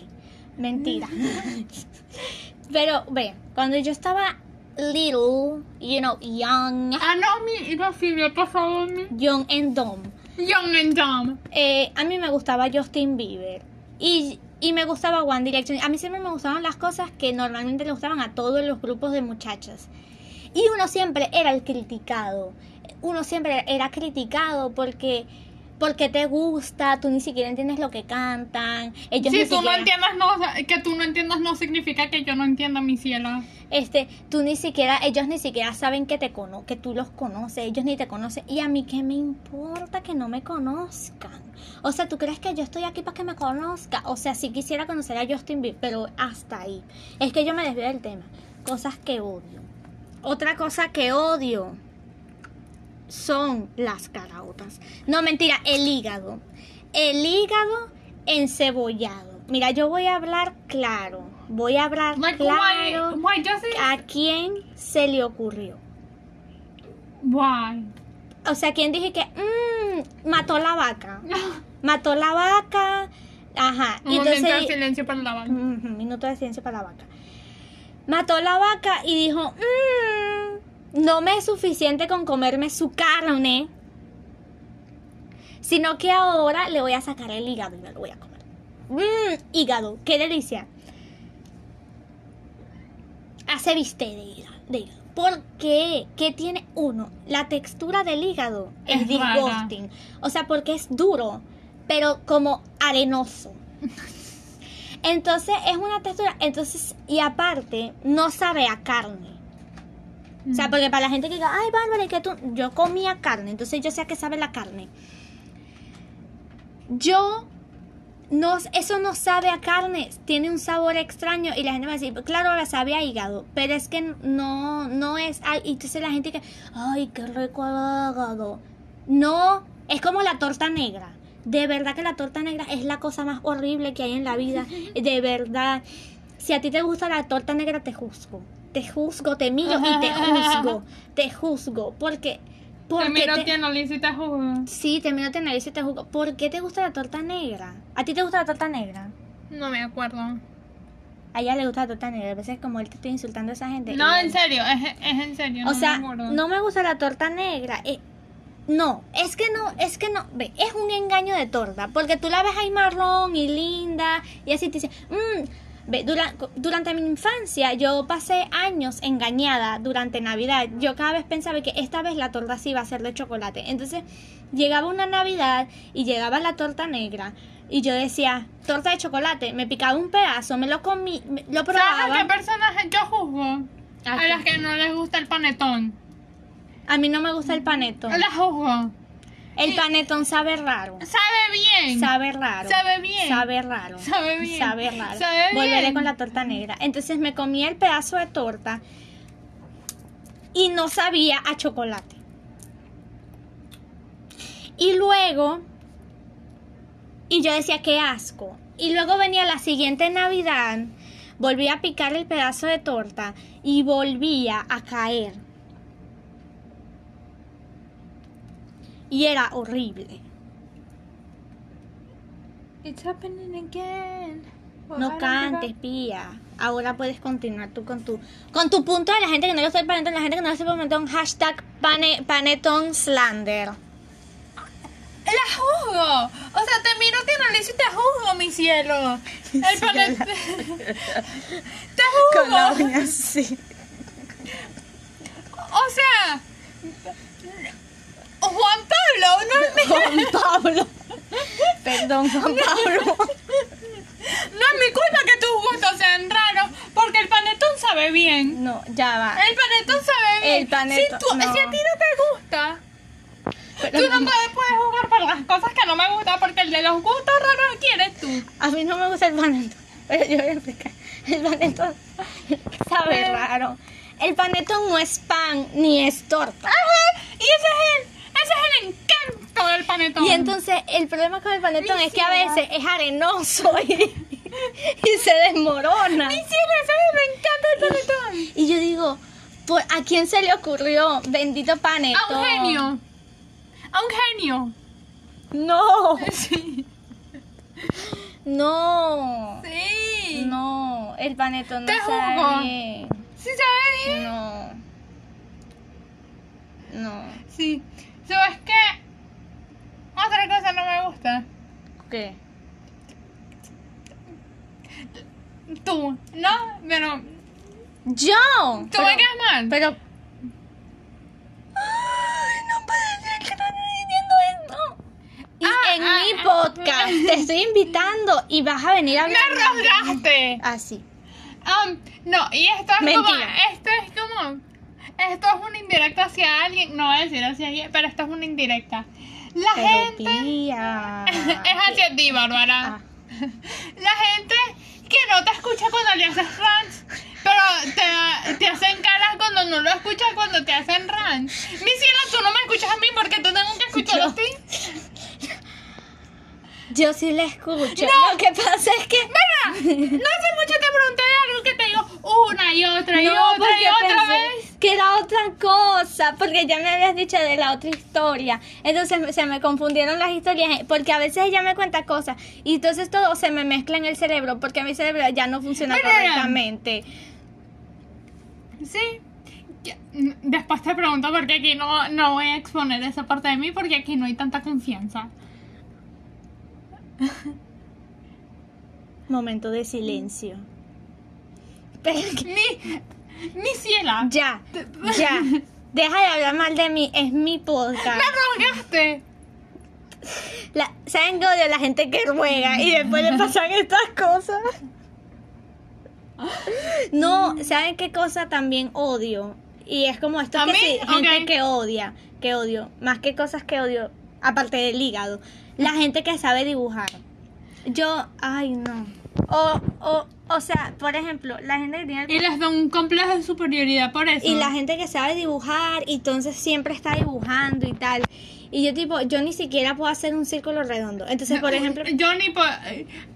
Speaker 1: Mentira. (laughs) (laughs) Pero ve, cuando yo estaba little, you know, young,
Speaker 2: Ah, no, mi, no, Silvia, por favor, mi.
Speaker 1: young and dumb,
Speaker 2: Young and dumb.
Speaker 1: eh, a mí me gustaba Justin Bieber. Y, y me gustaba One Direction. A mí siempre me gustaban las cosas que normalmente le gustaban a todos los grupos de muchachas. Y uno siempre era el criticado. Uno siempre era criticado porque porque te gusta, tú ni siquiera entiendes lo que cantan. Ellos
Speaker 2: Si
Speaker 1: ni
Speaker 2: tú no entiendas, no, o sea, que tú no entiendas no significa que yo no entienda mi cielo.
Speaker 1: este, tú ni siquiera, ellos ni siquiera saben que te cono que tú los conoces, ellos ni te conocen. Y a mí qué me importa que no me conozcan. O sea, ¿tú crees que yo estoy aquí para que me conozca? O sea, sí quisiera conocer a Justin Bieber, pero hasta ahí. Es que yo me desvío del tema. Cosas que odio. Otra cosa que odio son las caraotas. No, mentira, el hígado. El hígado encebollado. Mira, yo voy a hablar claro. Voy a hablar
Speaker 2: Like,
Speaker 1: claro.
Speaker 2: why, why does it?
Speaker 1: ¿A quién se le ocurrió?
Speaker 2: Why?
Speaker 1: O sea, ¿quién dije que mm, mató la vaca? (laughs) Mató la vaca. Ajá.
Speaker 2: Un
Speaker 1: Y
Speaker 2: momento de
Speaker 1: entonces,
Speaker 2: silencio para la vaca.
Speaker 1: Ujú, minuto de silencio para la vaca. Mató la vaca y dijo, "Mm, no me es suficiente con comerme su carne, sino que ahora le voy a sacar el hígado y me lo voy a comer. Mmm, hígado, qué delicia. Hace viste de hígado. De hígado. ¿Por qué? ¿Qué tiene uno? La textura del hígado es,
Speaker 2: Es
Speaker 1: disgusting. O sea, porque es duro, pero como arenoso. (laughs) Entonces es una textura, entonces, y aparte, no sabe a carne. O sea, porque para la gente que diga, ay, Bárbara, ¿y que tú? Yo comía carne, entonces yo sé a qué sabe la carne. Yo, no, eso no sabe a carne, tiene un sabor extraño y la gente va a decir, claro, ahora sabe a hígado, pero es que no, no es, y entonces la gente que, ay, qué rico hígado. No, es como la torta negra. De verdad que la torta negra es la cosa más horrible que hay en la vida. (laughs) De verdad. Si a ti te gusta la torta negra, te juzgo. Te juzgo, te miro y te juzgo. Te juzgo. Porque.
Speaker 2: Te
Speaker 1: porque
Speaker 2: miro,
Speaker 1: te-
Speaker 2: te analizo y te juzgo.
Speaker 1: Sí, te miro, te analizo y te juzgo. ¿Por qué te gusta la torta negra? ¿A ti te gusta la torta negra?
Speaker 2: No me acuerdo.
Speaker 1: A ella le gusta la torta negra. A veces como él te estoy insultando a esa gente.
Speaker 2: No, en serio, es, es en serio.
Speaker 1: O
Speaker 2: no
Speaker 1: sea,
Speaker 2: me
Speaker 1: no me gusta la torta negra. eh, no, es que no, es que no. Ve, es un engaño de torta. Porque tú la ves ahí marrón y linda. Y así te dice, "Mm". Dura- durante mi infancia yo pasé años engañada durante Navidad. Yo cada vez pensaba que esta vez la torta sí iba a ser de chocolate. Entonces llegaba una Navidad y llegaba la torta negra. Y yo decía, torta de chocolate. Me picaba un pedazo, me lo comí, me- lo
Speaker 2: ¿Sabes a
Speaker 1: probaba.
Speaker 2: qué personas yo juzgo?
Speaker 1: ¿A
Speaker 2: las que no les gusta el panetón.
Speaker 1: A mí no me gusta el panetón.
Speaker 2: Las juzgo.
Speaker 1: El panetón sabe raro.
Speaker 2: Sabe bien.
Speaker 1: Sabe raro.
Speaker 2: Sabe bien.
Speaker 1: Sabe raro.
Speaker 2: Sabe bien.
Speaker 1: Sabe raro.
Speaker 2: Sabe bien.
Speaker 1: Volveré con la torta negra. Entonces me comí el pedazo de torta y no sabía a chocolate. Y luego, y yo decía, qué asco. Y luego venía la siguiente Navidad, volví a picar el pedazo de torta y volvía a caer. Y era horrible.
Speaker 2: It's happening again.
Speaker 1: No cantes, pía. Ahora puedes continuar tú con tu con tu punto de la gente que no le gusta el panetón, la gente que no le gusta el panetón, hashtag pane, panetón slander.
Speaker 2: La juzgo. O sea, te miro, te analizo y te juzgo, mi cielo. El panetón. (laughs) te juzgo.
Speaker 1: uña sí.
Speaker 2: O sea. Pablo, no es mi.
Speaker 1: Juan Pablo. Perdón, Juan Pablo.
Speaker 2: No es mi culpa que tus gustos sean raros, porque el panetón sabe bien.
Speaker 1: No, ya va.
Speaker 2: El panetón sabe bien.
Speaker 1: El panetón,
Speaker 2: Si, tú-
Speaker 1: no.
Speaker 2: si a ti no te gusta,
Speaker 1: Pero
Speaker 2: tú no
Speaker 1: no-
Speaker 2: puedes, puedes jugar por las cosas que no me gustan, porque el de los gustos raros quieres tú.
Speaker 1: A mí no me gusta el panetón. Pero yo voy a explicar. El panetón sabe raro. El panetón no es pan ni es torta.
Speaker 2: Ajá, y ese es el, ese es el encanto del panetón.
Speaker 1: Y entonces el problema con el panetón
Speaker 2: Mi
Speaker 1: es que a veces es arenoso y, (laughs) y se desmorona.
Speaker 2: Mi cielo, ese es me encanta el panetón.
Speaker 1: Y yo digo, ¿por- ¿a quién se le ocurrió? Bendito panetón.
Speaker 2: A un genio. A un genio.
Speaker 1: No,
Speaker 2: Sí.
Speaker 1: no,
Speaker 2: Sí.
Speaker 1: no. El panetón no
Speaker 2: Te
Speaker 1: sabe bien.
Speaker 2: ¿Sí sabe bien?
Speaker 1: No. No.
Speaker 2: Sí. ¿Sabes qué? Otra cosa no me gusta.
Speaker 1: ¿Qué?
Speaker 2: Tú, ¿no? Pero
Speaker 1: Yo.
Speaker 2: tú
Speaker 1: Pero-
Speaker 2: me caes mal.
Speaker 1: Pero. Ay, no puede ser que estás diciendo esto. Y
Speaker 2: Ah,
Speaker 1: en
Speaker 2: ah,
Speaker 1: mi
Speaker 2: ah.
Speaker 1: podcast te estoy invitando y vas a venir a
Speaker 2: ¡Me
Speaker 1: hablar.
Speaker 2: rogaste!
Speaker 1: Así.
Speaker 2: Um, no, y esto es
Speaker 1: Mentira.
Speaker 2: como. Esto es como. Esto es una indirecta hacia alguien. No voy a decir hacia alguien, pero esto es una indirecta. La
Speaker 1: Pero
Speaker 2: gente.
Speaker 1: tía. (laughs)
Speaker 2: es hacia ti, Bárbara.
Speaker 1: Ah. (laughs)
Speaker 2: La gente que no te escucha cuando le haces rants, pero te, te hacen caras cuando no lo escuchas cuando te hacen rants. Mi cielo, tú no me escuchas a mí porque te tengo que escuchar
Speaker 1: Yo-
Speaker 2: a ti. (laughs)
Speaker 1: Yo sí la escucho.
Speaker 2: No.
Speaker 1: Lo que pasa es que.
Speaker 2: Mira, no hace mucho te pregunté de algo que te digo una y otra y
Speaker 1: No,
Speaker 2: otra y otra
Speaker 1: pensé
Speaker 2: vez.
Speaker 1: Que era otra cosa, porque ya me habías dicho de la otra historia. Entonces me- se me confundieron las historias, eh, porque a veces ella me cuenta cosas y entonces todo se me mezcla en el cerebro, porque mi cerebro ya no funciona correctamente.
Speaker 2: Sí. Mm, Después te pregunto porque aquí no, no voy a exponer esa parte de mí porque aquí no hay tanta confianza.
Speaker 1: Momento de silencio. (laughs) Pero
Speaker 2: Mi, ciela.
Speaker 1: ya, ya. Deja de hablar mal de mí, es mi podcast.
Speaker 2: Me rogaste.
Speaker 1: La- ¿Saben que odio a la gente que ruega y después le (laughs) pasan estas cosas? No, ¿saben qué cosa también odio? Y es como esto
Speaker 2: ¿A
Speaker 1: que sí, gente que odia, que odio, más que cosas que odio, aparte del hígado, la gente que sabe dibujar. Yo, ay no. O, o, o sea, por ejemplo, la gente que tiene
Speaker 2: Y les da un complejo de superioridad por eso.
Speaker 1: y la gente que sabe dibujar y entonces siempre está dibujando y tal. Y yo tipo, yo ni siquiera puedo hacer un círculo redondo. Entonces, por ejemplo,
Speaker 2: Yo ni po-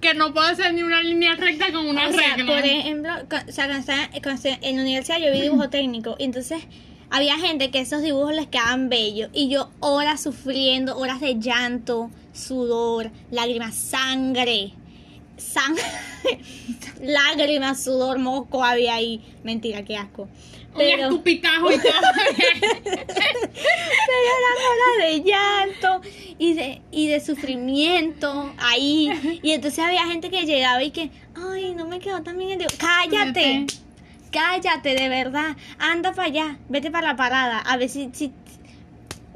Speaker 2: que no puedo hacer ni una línea recta con una
Speaker 1: o sea,
Speaker 2: regla.
Speaker 1: por ejemplo, o sea, cuando estaba, cuando estaba en la universidad yo vi dibujo (clears throat) técnico y entonces había gente que esos dibujos les quedaban bellos y yo horas sufriendo, horas de llanto, sudor, lágrimas, sangre, sangre, (laughs) lágrimas, sudor, moco había ahí. Mentira, qué asco.
Speaker 2: Un
Speaker 1: Pero,
Speaker 2: escupitajo y (laughs) todo.
Speaker 1: pero eran horas de llanto y de, y de sufrimiento ahí. Y entonces había gente que llegaba y que, ay, no me quedó tan bien el dibujo. Cállate, cállate, de verdad. Anda para allá, vete para la parada. A ver si, si-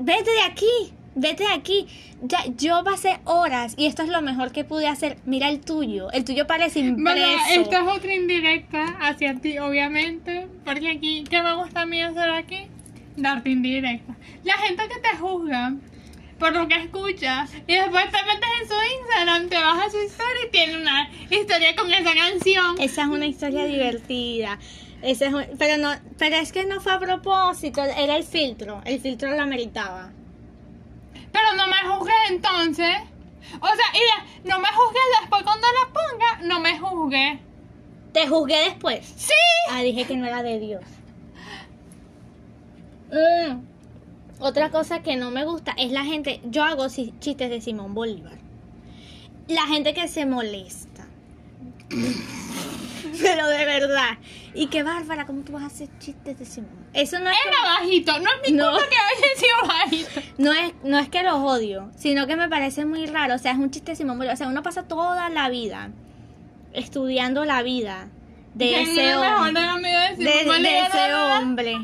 Speaker 1: Vete de aquí, vete de aquí. Ya, yo pasé horas y esto es lo mejor que pude hacer. Mira el tuyo, el tuyo parece impreso.
Speaker 2: Bueno, esta es otra indirecta hacia ti, obviamente. Porque aquí, ¿qué me gusta a mí hacer aquí? Darte indirecta. La gente que te juzga por lo que escuchas y después te metes en su Instagram, te vas a su historia y tiene una historia con esa canción.
Speaker 1: Esa es una historia divertida. Esa es un- pero no, pero es que no fue a propósito, era el filtro, el filtro lo ameritaba.
Speaker 2: Pero no me juzgues entonces. O sea, y no me juzgues después cuando la ponga, no me juzgues.
Speaker 1: Te juzgué después.
Speaker 2: Sí.
Speaker 1: Ah, dije que no era de Dios. Mm, Otra cosa que no me gusta es la gente, yo hago chistes de Simón Bolívar. La gente que se molesta. (laughs) Pero de verdad. Y que bárbara, ¿cómo tú vas a hacer chistes de Simón? Eso no es que-
Speaker 2: Era bajito, no es mi
Speaker 1: No.
Speaker 2: culpa que haya sido bajito. (laughs)
Speaker 1: No es, no es que los odio, sino que me parece muy raro. O sea, es un chiste de Simón Bolívar. O sea, uno pasa toda la vida estudiando la vida de ese hombre.
Speaker 2: de
Speaker 1: ese hombre.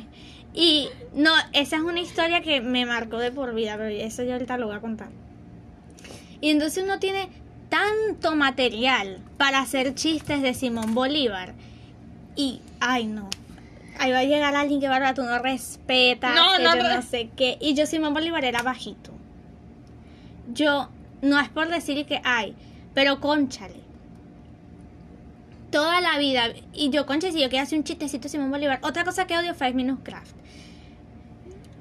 Speaker 1: Y no, esa es una historia que me marcó de por vida, pero eso yo ahorita lo voy a contar. Y entonces uno tiene tanto material para hacer chistes de Simón Bolívar. Y, ay no. Ahí va a llegar alguien que va tú no respetas,
Speaker 2: No,
Speaker 1: que
Speaker 2: no,
Speaker 1: yo
Speaker 2: no.
Speaker 1: sé qué. Y yo Simón Bolívar era bajito. Yo, no es por decir que ay, pero conchale. Toda la vida. Y yo, concha, si yo quiero hacer un chistecito Simón Bolívar. Otra cosa que odio, Five Minutes Craft.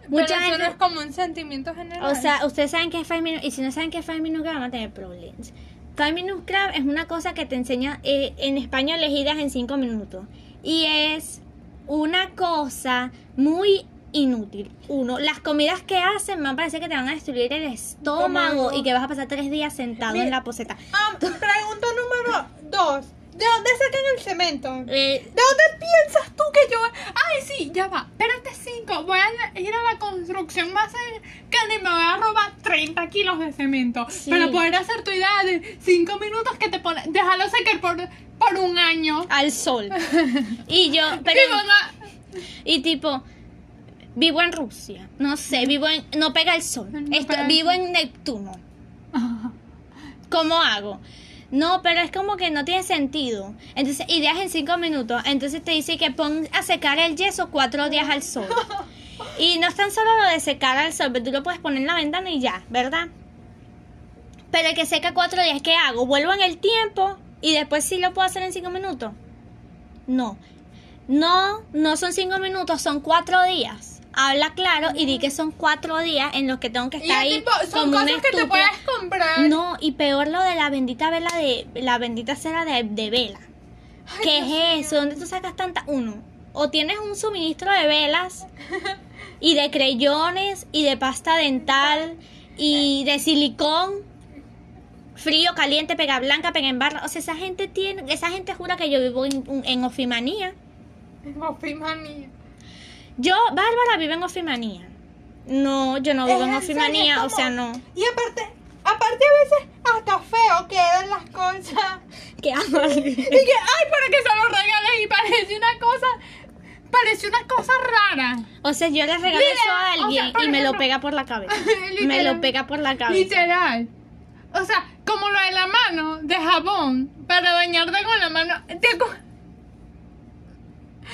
Speaker 1: Mucha
Speaker 2: Pero eso
Speaker 1: gente-
Speaker 2: no es como un sentimiento general.
Speaker 1: o sea, ustedes saben qué es Five Minutes y si no saben qué es Five Minutes Club van a tener problemas. Five Minutes Club es una cosa que te enseña eh, en español elegidas en 5 minutos y es una cosa muy inútil. Uno, las comidas que hacen me parece que te van a destruir el estómago y que vas a pasar tres días sentado
Speaker 2: Mira.
Speaker 1: en la poseta.
Speaker 2: Ah, pregunta número dos. ¿De dónde sacan el cemento?
Speaker 1: Eh,
Speaker 2: ¿De dónde piensas tú que yo.? Ay, sí, ya va. Espérate, cinco. Voy a ir a la construcción más cercana y me voy a robar 30 kilos de cemento.
Speaker 1: Sí.
Speaker 2: Para poder hacer tu idea de 5 minutos que te pone. Déjalo secar por, por un año.
Speaker 1: al sol. (laughs) Y yo, pero. Y tipo, vivo en Rusia. No sé, vivo en. No pega el sol.
Speaker 2: No
Speaker 1: Esto-
Speaker 2: pega el
Speaker 1: vivo en Neptuno. ¿Cómo hago? No, pero es como que no tiene sentido. Entonces, ideas en cinco minutos. Entonces te dice que pon a secar el yeso cuatro días al sol. (laughs) Y no es tan solo lo de secar al sol, pero tú lo puedes poner en la ventana y ya, ¿verdad? Pero el que seca cuatro días, ¿qué hago? ¿Vuelvo en el tiempo y después sí lo puedo hacer en cinco minutos? No. No, no son cinco minutos, son cuatro días. Habla claro y di que son cuatro días en los que tengo que
Speaker 2: Y
Speaker 1: estar
Speaker 2: es
Speaker 1: ahí
Speaker 2: son
Speaker 1: como
Speaker 2: cosas que te puedes comprar.
Speaker 1: No, y peor lo de la bendita vela de la bendita cera de, de vela.
Speaker 2: Ay,
Speaker 1: ¿Qué
Speaker 2: Dios
Speaker 1: es eso? ¿Dónde tú sacas tanta? Uno, o tienes un suministro de velas y de creyones y de pasta dental y de silicón frío, caliente, pega blanca, pega en barra. O sea, esa gente tiene, esa gente jura que yo vivo en, en ofimanía.
Speaker 2: Ofimanía.
Speaker 1: Yo, Bárbara, vive en ofimanía. No, yo no vivo en
Speaker 2: en
Speaker 1: ofimanía, o sea, no.
Speaker 2: Y aparte, aparte a veces hasta feo quedan las cosas.
Speaker 1: ¿Qué hago?
Speaker 2: Y que, ay, para que se lo regalen y parece una cosa, parece una cosa rara.
Speaker 1: O sea, yo le regalo eso a
Speaker 2: o sea,
Speaker 1: alguien y me lo pega por la cabeza. (laughs) me lo pega por la cabeza.
Speaker 2: Literal. O sea, como lo de la mano de jabón para bañarte con la mano.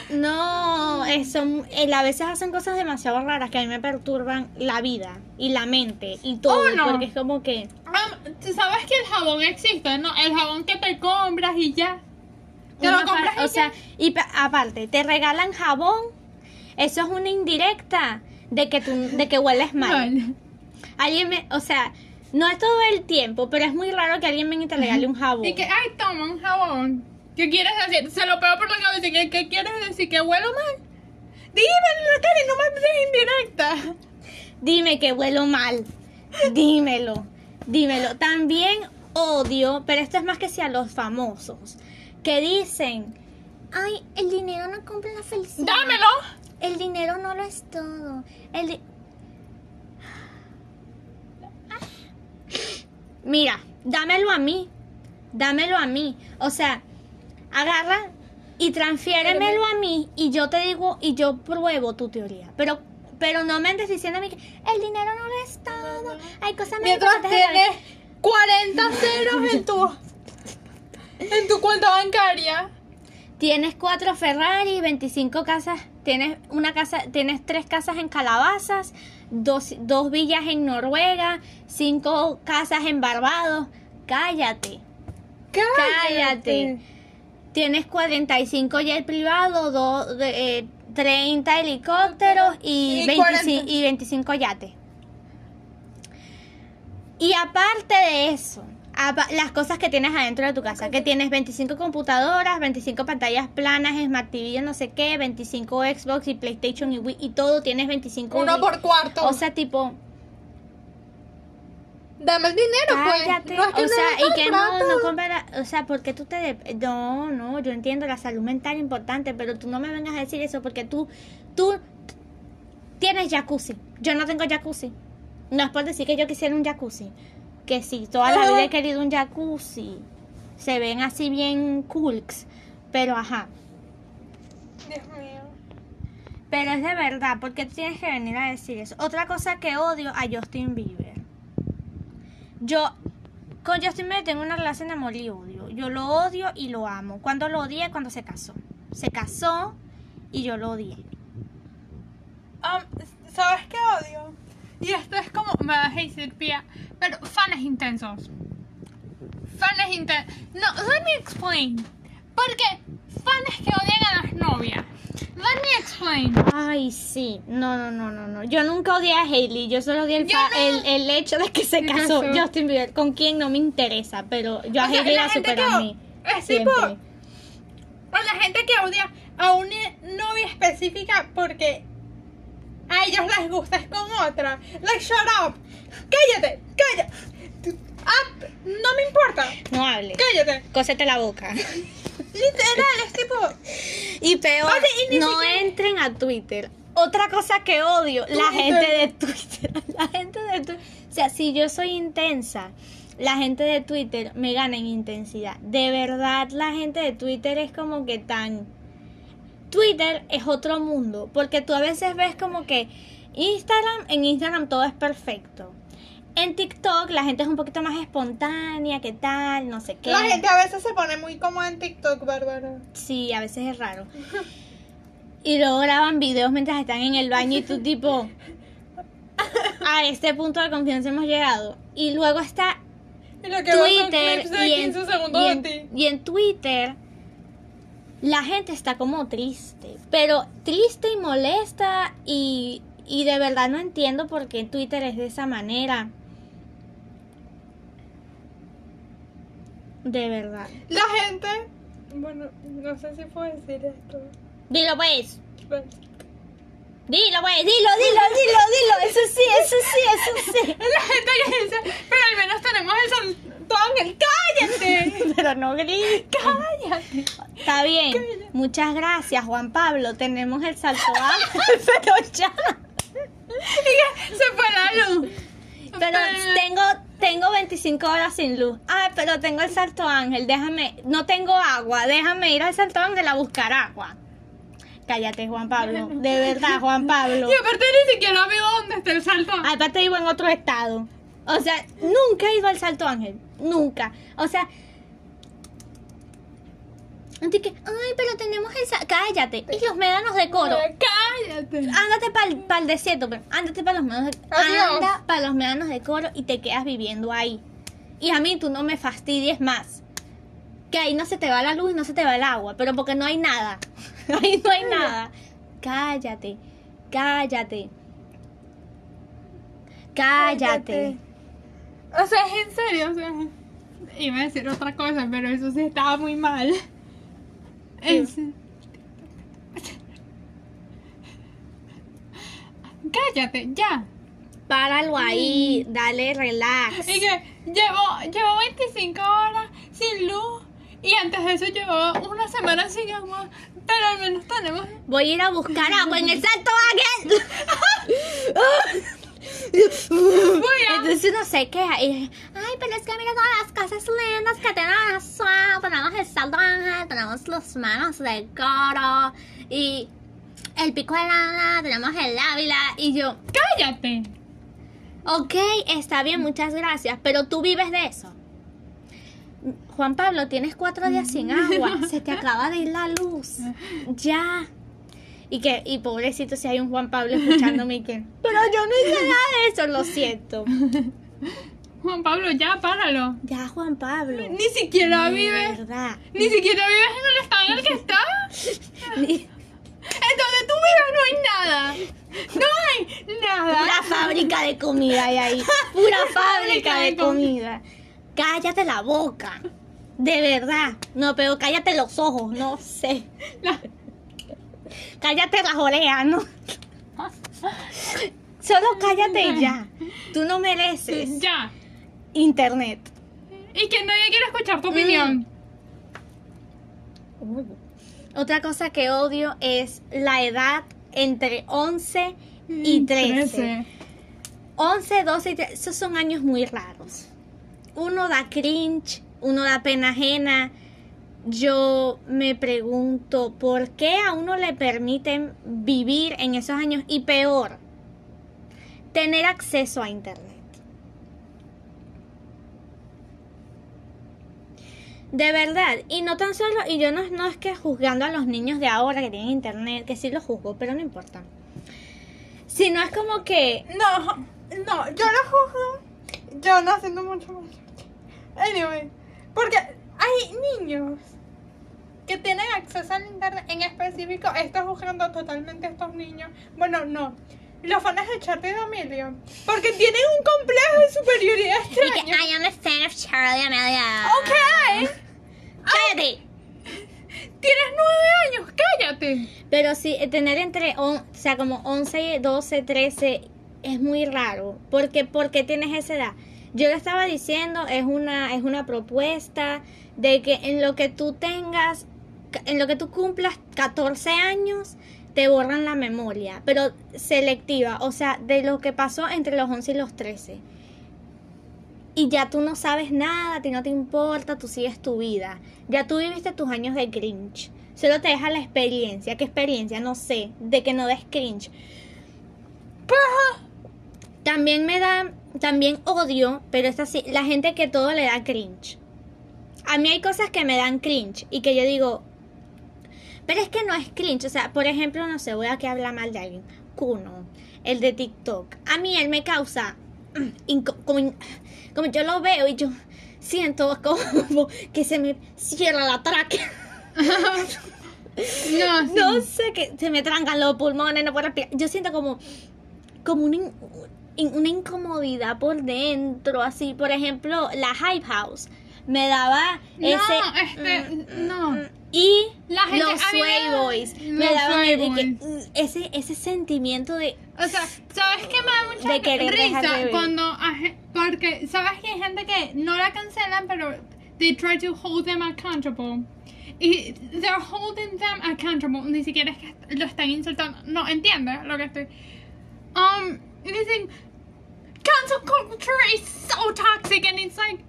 Speaker 1: No, eso, eh, a veces hacen cosas demasiado raras que a mí me perturban la vida y la mente y todo.
Speaker 2: Oh, no.
Speaker 1: Porque es como que.
Speaker 2: Ah, ¿tú ¿Sabes que el jabón existe? No, el jabón que te compras y ya. Te lo compras y
Speaker 1: o sea, y pa- aparte, te regalan jabón. Eso es una indirecta de que tú, de que hueles mal. Alguien me, o sea, no es todo el tiempo, pero es muy raro que alguien venga y te regale un jabón.
Speaker 2: Y que, ay, toma un jabón. ¿Qué quieres decir? Se lo pego por la cabeza. ¿Qué, qué quieres decir? ¿Que huelo mal? Dímelo en la cara y no me des indirecta.
Speaker 1: Dime que huelo mal. Dímelo. Dímelo. También odio, pero esto es más que si a los famosos, que dicen, ay, el dinero no compra la felicidad.
Speaker 2: ¡Dámelo!
Speaker 1: El dinero no lo es todo. El Mira, dámelo a mí. Dámelo a mí. O sea, agarra y transfiéremelo a mí y yo te digo y yo pruebo tu teoría. Pero pero no me andes diciendo a mí que el dinero no lo es todo. Hay cosas
Speaker 2: Mientras
Speaker 1: importantes en la vida".
Speaker 2: tienes 40 ceros en tu, en tu cuenta bancaria.
Speaker 1: Tienes cuatro Ferrari, 25 casas, tienes una casa, tienes tres casas en Calabazas, dos, dos villas en Noruega, cinco casas en Barbados. Cállate, cállate. Tienes 45 jet privados, dos, de, eh, 30 helicópteros y,
Speaker 2: Y
Speaker 1: 25,
Speaker 2: 40.
Speaker 1: y 25 yates. Y aparte de eso, las cosas que tienes adentro de tu casa, que tienes 25 computadoras, 25 pantallas planas, Smart TV, no sé qué, 25 Xbox y PlayStation y Wii y todo, tienes 25
Speaker 2: Uno
Speaker 1: Wii.
Speaker 2: por cuarto.
Speaker 1: O sea, tipo,
Speaker 2: Dame el dinero,
Speaker 1: cállate.
Speaker 2: pues. No es que
Speaker 1: o sea,
Speaker 2: no
Speaker 1: y que no, no compra, o sea, porque tú te... de- No, no, yo entiendo la salud mental es importante, pero tú no me vengas a decir eso porque tú, tú tienes jacuzzi. Yo no tengo jacuzzi. No es por decir que yo quisiera un jacuzzi. Que sí, toda la vida he querido un jacuzzi. Se ven así bien cools. Pero ajá.
Speaker 2: Dios mío.
Speaker 1: Pero es de verdad, porque tienes que venir a decir eso. Otra cosa que odio a Justin Bieber. Yo Con Justin Bieber tengo una relación de amor y odio. Yo lo odio y lo amo. Cuando lo odié, cuando se casó. Se casó y yo lo odié.
Speaker 2: Um, ¿Sabes qué odio? Y esto es como, me vas a decir, Pia, pero fans intensos. Fans intensos. No, let me explain. Porque fans que odian a las novias. Let me explain.
Speaker 1: Ay, sí. No, no, no, no, no. Yo nunca odié a Hailey. Yo solo odié el,
Speaker 2: no.
Speaker 1: el, el hecho de que se casó
Speaker 2: casó.
Speaker 1: Justin Bieber. Con quien no me interesa. Pero yo a
Speaker 2: O sea,
Speaker 1: Hailey
Speaker 2: la
Speaker 1: la supero a mí.
Speaker 2: es tipo-
Speaker 1: Siempre.
Speaker 2: O la gente que odia a una novia específica porque a ellos les gusta es con otra. Like, shut up. Cállate, cállate. Ah, no me importa.
Speaker 1: No hable.
Speaker 2: Cállate.
Speaker 1: Cósete la boca.
Speaker 2: Literal, es tipo. (laughs)
Speaker 1: Y peor,
Speaker 2: Oye, y ni
Speaker 1: no
Speaker 2: siquiera-
Speaker 1: entren a Twitter. Otra cosa que odio, la gente de Twitter. (laughs) La gente de Twitter. O sea, si yo soy intensa, la gente de Twitter me gana en intensidad. De verdad, la gente de Twitter es como que tan... Twitter es otro mundo, porque tú a veces ves como que Instagram, en Instagram todo es perfecto. En TikTok la gente es un poquito más espontánea, ¿qué tal? No sé qué.
Speaker 2: La gente a veces se pone muy cómoda en TikTok, Bárbara.
Speaker 1: Sí, a veces es raro. Y luego graban videos mientras están en el baño y tú (laughs) tipo, a este punto de confianza hemos llegado. Y luego está
Speaker 2: Y
Speaker 1: Twitter y en,
Speaker 2: 15 segundos
Speaker 1: y
Speaker 2: de
Speaker 1: en-
Speaker 2: ti.
Speaker 1: y en Twitter la gente está como triste, pero triste y molesta y, y de verdad no entiendo por qué Twitter es de esa manera. De verdad.
Speaker 2: La gente. Bueno, no sé si puedo decir esto.
Speaker 1: Dilo pues.
Speaker 2: Pero-
Speaker 1: Dilo, pues, dilo, dilo, dilo, dilo. Eso sí, eso sí, eso sí. (laughs)
Speaker 2: La gente que dice, pero al menos tenemos el ángel. ¡Cállate! (laughs)
Speaker 1: Pero no grites.
Speaker 2: ¡Cállate!
Speaker 1: Está bien. Muchas gracias, Juan Pablo. Tenemos el salto ángel, (laughs) (laughs) pero ya.
Speaker 2: Y se fue la luz.
Speaker 1: Pero tengo, tengo 25 horas sin luz. Ay, pero tengo el salto ángel. Déjame, no tengo agua. Déjame ir al salto ángel a buscar agua. Cállate, Juan Pablo. De verdad, Juan Pablo.
Speaker 2: Y aparte ni siquiera vivo donde está el salto.
Speaker 1: Aparte vivo en otro estado. O sea, nunca he ido al Salto Ángel. Nunca. O sea... Así que, ay, pero tenemos el... sa- Cállate. Y los médanos de coro.
Speaker 2: ¡Cállate!
Speaker 1: Ándate para el desierto, pero ándate para los médanos de. Anda para los médanos de coro y te quedas viviendo ahí. Y a mí tú no me fastidies más. Que ahí no se te va la luz y no se te va el agua, pero porque no hay nada. (laughs) ahí no hay nada. Cállate. Cállate. Cállate.
Speaker 2: O sea, es en serio, o sea. Iba a decir otra cosa, pero eso sí estaba muy mal. En se- Cállate, ya.
Speaker 1: Páralo ahí, dale relax.
Speaker 2: Y que llevo, llevo 25 horas sin luz. Y antes de eso llevaba una semana sin agua. Pero al menos tenemos.
Speaker 1: Voy a ir a buscar agua en el Salto Ángel. (laughs) (laughs) Entonces se queja y ay, pero es que mira todas las casas lindas que tenemos. Wow, tenemos el Salto Ángel, tenemos los manos de coro y el pico de lana, tenemos el Ávila y yo,
Speaker 2: Cállate.
Speaker 1: ok, está bien, muchas gracias, pero tú vives de eso. Juan Pablo, tienes cuatro días sin agua, se te acaba de ir la luz. Ya. Y que, y pobrecito si hay un Juan Pablo escuchándome y que, (laughs) pero yo no hice nada de eso, lo siento. (laughs)
Speaker 2: Juan Pablo, ya, páralo.
Speaker 1: Ya, Juan Pablo.
Speaker 2: Ni siquiera
Speaker 1: De
Speaker 2: vives.
Speaker 1: verdad.
Speaker 2: Ni siquiera vives en el estado en el que estás. (laughs)
Speaker 1: Ni-
Speaker 2: En donde tú vives no hay nada. No hay nada.
Speaker 1: Pura fábrica de comida hay ahí. Pura fábrica de comida. Cállate la boca. De verdad. No, pero cállate los ojos, no sé.
Speaker 2: La-
Speaker 1: Cállate las orejas, ¿no? Solo cállate y ya. Tú no mereces
Speaker 2: Ya.
Speaker 1: internet.
Speaker 2: Y que nadie quiere escuchar tu opinión.
Speaker 1: Otra cosa que odio es la edad entre 11 y 13. 11, 12 y 13. Esos son años muy raros. Uno da cringe, uno da pena ajena. Yo me pregunto por qué a uno le permiten vivir en esos años y peor, tener acceso a internet. De verdad, y no tan solo, y yo no, no es que juzgando a los niños de ahora que tienen internet, que sí los juzgo, pero no importa. Sino es como que,
Speaker 2: No, no, yo lo juzgo. Yo no haciendo mucho más. Anyway, porque hay niños que tienen acceso al internet en específico. Estoy juzgando totalmente a estos niños. Bueno, no. Los fans de Charlie y Amelia. Porque tienen un complejo de superioridad extraño.
Speaker 1: I am a fan of Charlie Amelia.
Speaker 2: Ok.
Speaker 1: Cállate.
Speaker 2: Tienes nueve años, cállate.
Speaker 1: Pero sí, eh, tener entre, on- o sea, como 11, 12, 13 es muy raro. Porque, ¿Por qué tienes esa edad? Yo le estaba diciendo, es una, es una propuesta de que en lo que tú tengas, en lo que tú cumplas 14 años, te borran la memoria, pero selectiva, o sea, de lo que pasó entre los 11 y los 13. Y ya tú no sabes nada, a ti no te importa, tú sigues tu vida. Ya tú viviste tus años de cringe. Solo te deja la experiencia. ¿Qué experiencia? No sé. De que no des cringe. También me da, también odio, pero es así, la gente que todo le da cringe. A mí hay cosas que me dan cringe y que yo digo, pero es que no es cringe. O sea, por ejemplo, no sé, voy a que hablar mal de alguien. Kuno, el de TikTok. A mí él me causa, (clears throat) como, como yo lo veo y yo siento como (laughs) que se me cierra la tráquea. (laughs)
Speaker 2: No, sí.
Speaker 1: No sé, que se me trancan los pulmones, no puedo respirar. Yo siento como, como una, in- una incomodidad por dentro, así. Por ejemplo, la Hype House me daba
Speaker 2: No,
Speaker 1: ese...
Speaker 2: este, no.
Speaker 1: Y
Speaker 2: La gente-
Speaker 1: los
Speaker 2: me
Speaker 1: Sway
Speaker 2: da-
Speaker 1: Boys me daban de mm, ese, ese sentimiento de...
Speaker 2: O sea, ¿sabes qué me da mucha
Speaker 1: De de
Speaker 2: risa
Speaker 1: vivir.
Speaker 2: cuando a gen- porque sabes que hay gente que no la cancelan pero they try to hold them accountable y they're holding them accountable. Ni siquiera es que lo están insultando. No entiendes lo que estoy. Um dicen cancel culture is so toxic and it's like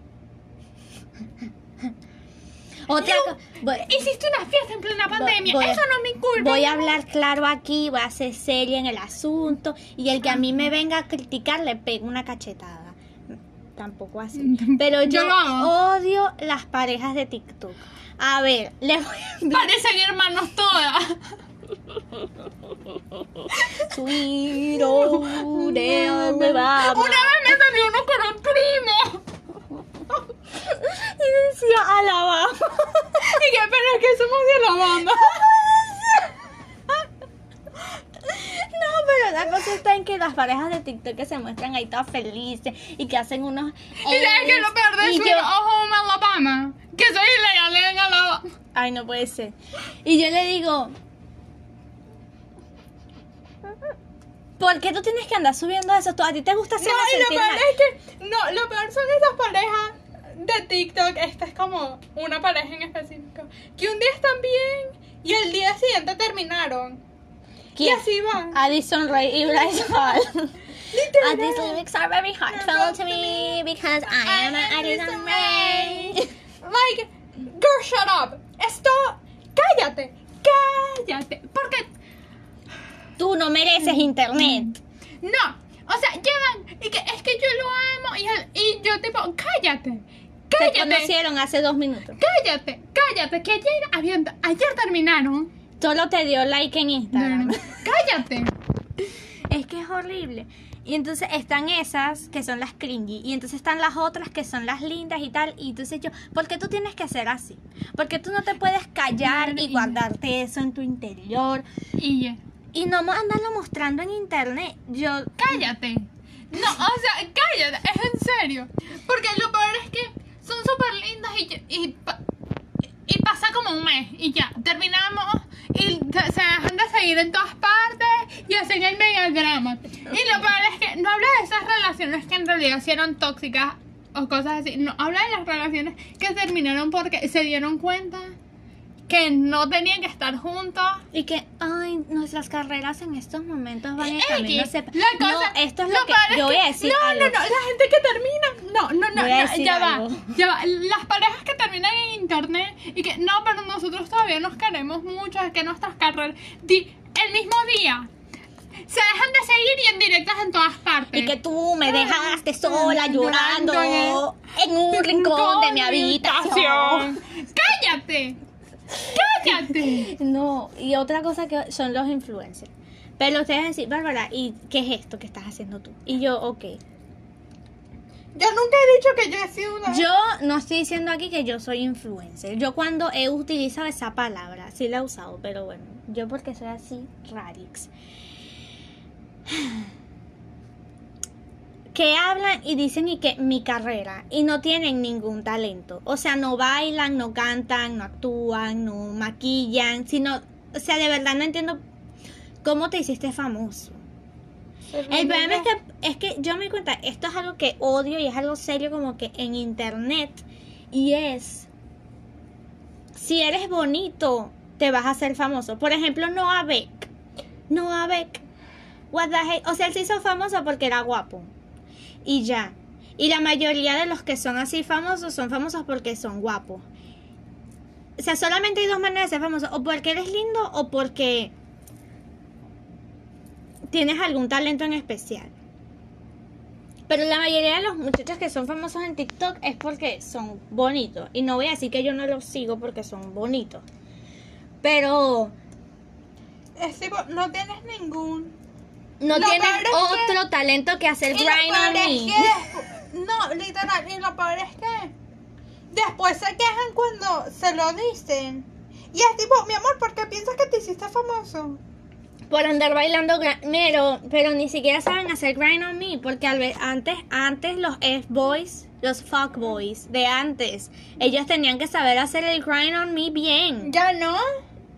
Speaker 1: Otra voy,
Speaker 2: hiciste una fiesta en plena pandemia
Speaker 1: voy-
Speaker 2: eso no es mi culpa
Speaker 1: voy a hablar claro aquí, voy a ser seria en el asunto y el que a mí me venga a criticar le pego una cachetada. Tampoco así. (laughs) Pero yo, odio las parejas de TikTok. A ver, les voy a
Speaker 2: parecen hermanos todas
Speaker 1: Alabama.
Speaker 2: una vez me salió uno con un primo
Speaker 1: Y decía Alabama.
Speaker 2: Y que, pero es que somos de la banda.
Speaker 1: No, pero la cosa está en que las parejas de TikTok que se muestran ahí todas felices y que hacen unos.
Speaker 2: Y sabes que lo peor de eso
Speaker 1: yo-
Speaker 2: es Home Alabama. Que soy ilegal en Alabama.
Speaker 1: Ay, no puede ser. Y yo le digo. ¿Por qué tú tienes que andar subiendo eso? ¿Tú- ¿A ti te gusta hacerme
Speaker 2: No, y lo peor es que. No, lo peor son esas parejas de TikTok. Esta es como una pareja en específico. Que un día están bien y el día siguiente terminaron. Y
Speaker 1: ¿Quién?
Speaker 2: así van.
Speaker 1: Addison Ray y Bryce Hall. These lyrics are very heartfelt to me because I am a Addison Ray.
Speaker 2: Like, girl, shut up. Esto. Cállate. Cállate. Porque
Speaker 1: Tú no mereces internet.
Speaker 2: No, o sea, llegan y que es que yo lo amo y, y yo tipo, cállate,
Speaker 1: Se
Speaker 2: cállate,
Speaker 1: conocieron hace dos minutos.
Speaker 2: cállate, cállate, que ayer, habían, ayer terminaron.
Speaker 1: Solo te dio like en Instagram.
Speaker 2: Cállate.
Speaker 1: Es que es horrible. Y entonces están esas que son las cringy. Y entonces están las otras que son las lindas y tal. Y entonces yo, ¿por qué tú tienes que ser así? Porque tú no te puedes callar y guardarte eso en tu interior.
Speaker 2: Y ya,
Speaker 1: Y no andarlo mostrando en internet. Yo,
Speaker 2: cállate. No, o sea, cállate, es en serio. Porque lo peor es que son súper lindas y, y, y pasa como un mes y ya, terminamos y se dejan de seguir en todas partes y hacen el mega drama. Y lo peor es que no habla de esas relaciones que en realidad sí eran tóxicas o cosas así. No, habla de las relaciones que terminaron porque se dieron cuenta que no tenían que estar juntos.
Speaker 1: y que, ay, nuestras carreras en estos momentos van en camino. sep-
Speaker 2: la cosa-
Speaker 1: no, esto es
Speaker 2: lo
Speaker 1: lo que yo voy a decir.
Speaker 2: No,
Speaker 1: algo.
Speaker 2: no, no, la gente que termina. No, no, no, no, ya
Speaker 1: algo.
Speaker 2: va. Ya va. Las parejas que terminan en internet y que no, pero nosotros todavía nos queremos mucho, es que nuestras carreras. di- el mismo día. se dejan de seguir y en directas en todas partes.
Speaker 1: Y que tú me dejaste sola llorando
Speaker 2: Llorando
Speaker 1: en un rincón de mi habitación.
Speaker 2: ¡Cállate! ¡Cállate!
Speaker 1: No, y otra cosa que son los influencers. Pero ustedes van a decir, Bárbara, ¿y qué es esto que estás haciendo tú? Y yo, ok.
Speaker 2: Yo nunca he dicho que yo he sido una.
Speaker 1: Yo no estoy diciendo aquí que yo soy influencer. Yo cuando he utilizado esa palabra, sí la he usado, pero bueno, yo porque soy así, radix. Que hablan y dicen y que mi carrera y no tienen ningún talento. O sea, no bailan, no cantan, no actúan, no maquillan, sino, o sea, de verdad no entiendo cómo te hiciste famoso. El problema es que, es que yo me cuenta, esto es algo que odio y es algo serio como que en internet. Y es, si eres bonito, te vas a hacer famoso. Por ejemplo, Noah Beck. Noah Beck. What the heck? O sea, él se hizo famoso porque era guapo. Y ya. Y la mayoría de los que son así famosos son famosos porque son guapos. O sea, solamente hay dos maneras de ser famoso. O porque eres lindo o porque tienes algún talento en especial. Pero la mayoría de los muchachos que son famosos en TikTok es porque son bonitos. Y no voy a decir que yo no los sigo porque son bonitos. Pero
Speaker 2: Es tipo, no tienes ningún.
Speaker 1: No
Speaker 2: Lo que-
Speaker 1: otro talento que hacer grind on me.
Speaker 2: que- No, literal, y lo peor es que después se quejan cuando se lo dicen. Y es tipo, mi amor, ¿por qué piensas que te hiciste famoso?
Speaker 1: por andar bailando pero pero ni siquiera saben hacer grind on me porque antes antes los F boys los fuck boys de antes ellos tenían que saber hacer el grind on me bien
Speaker 2: ¿Ya no?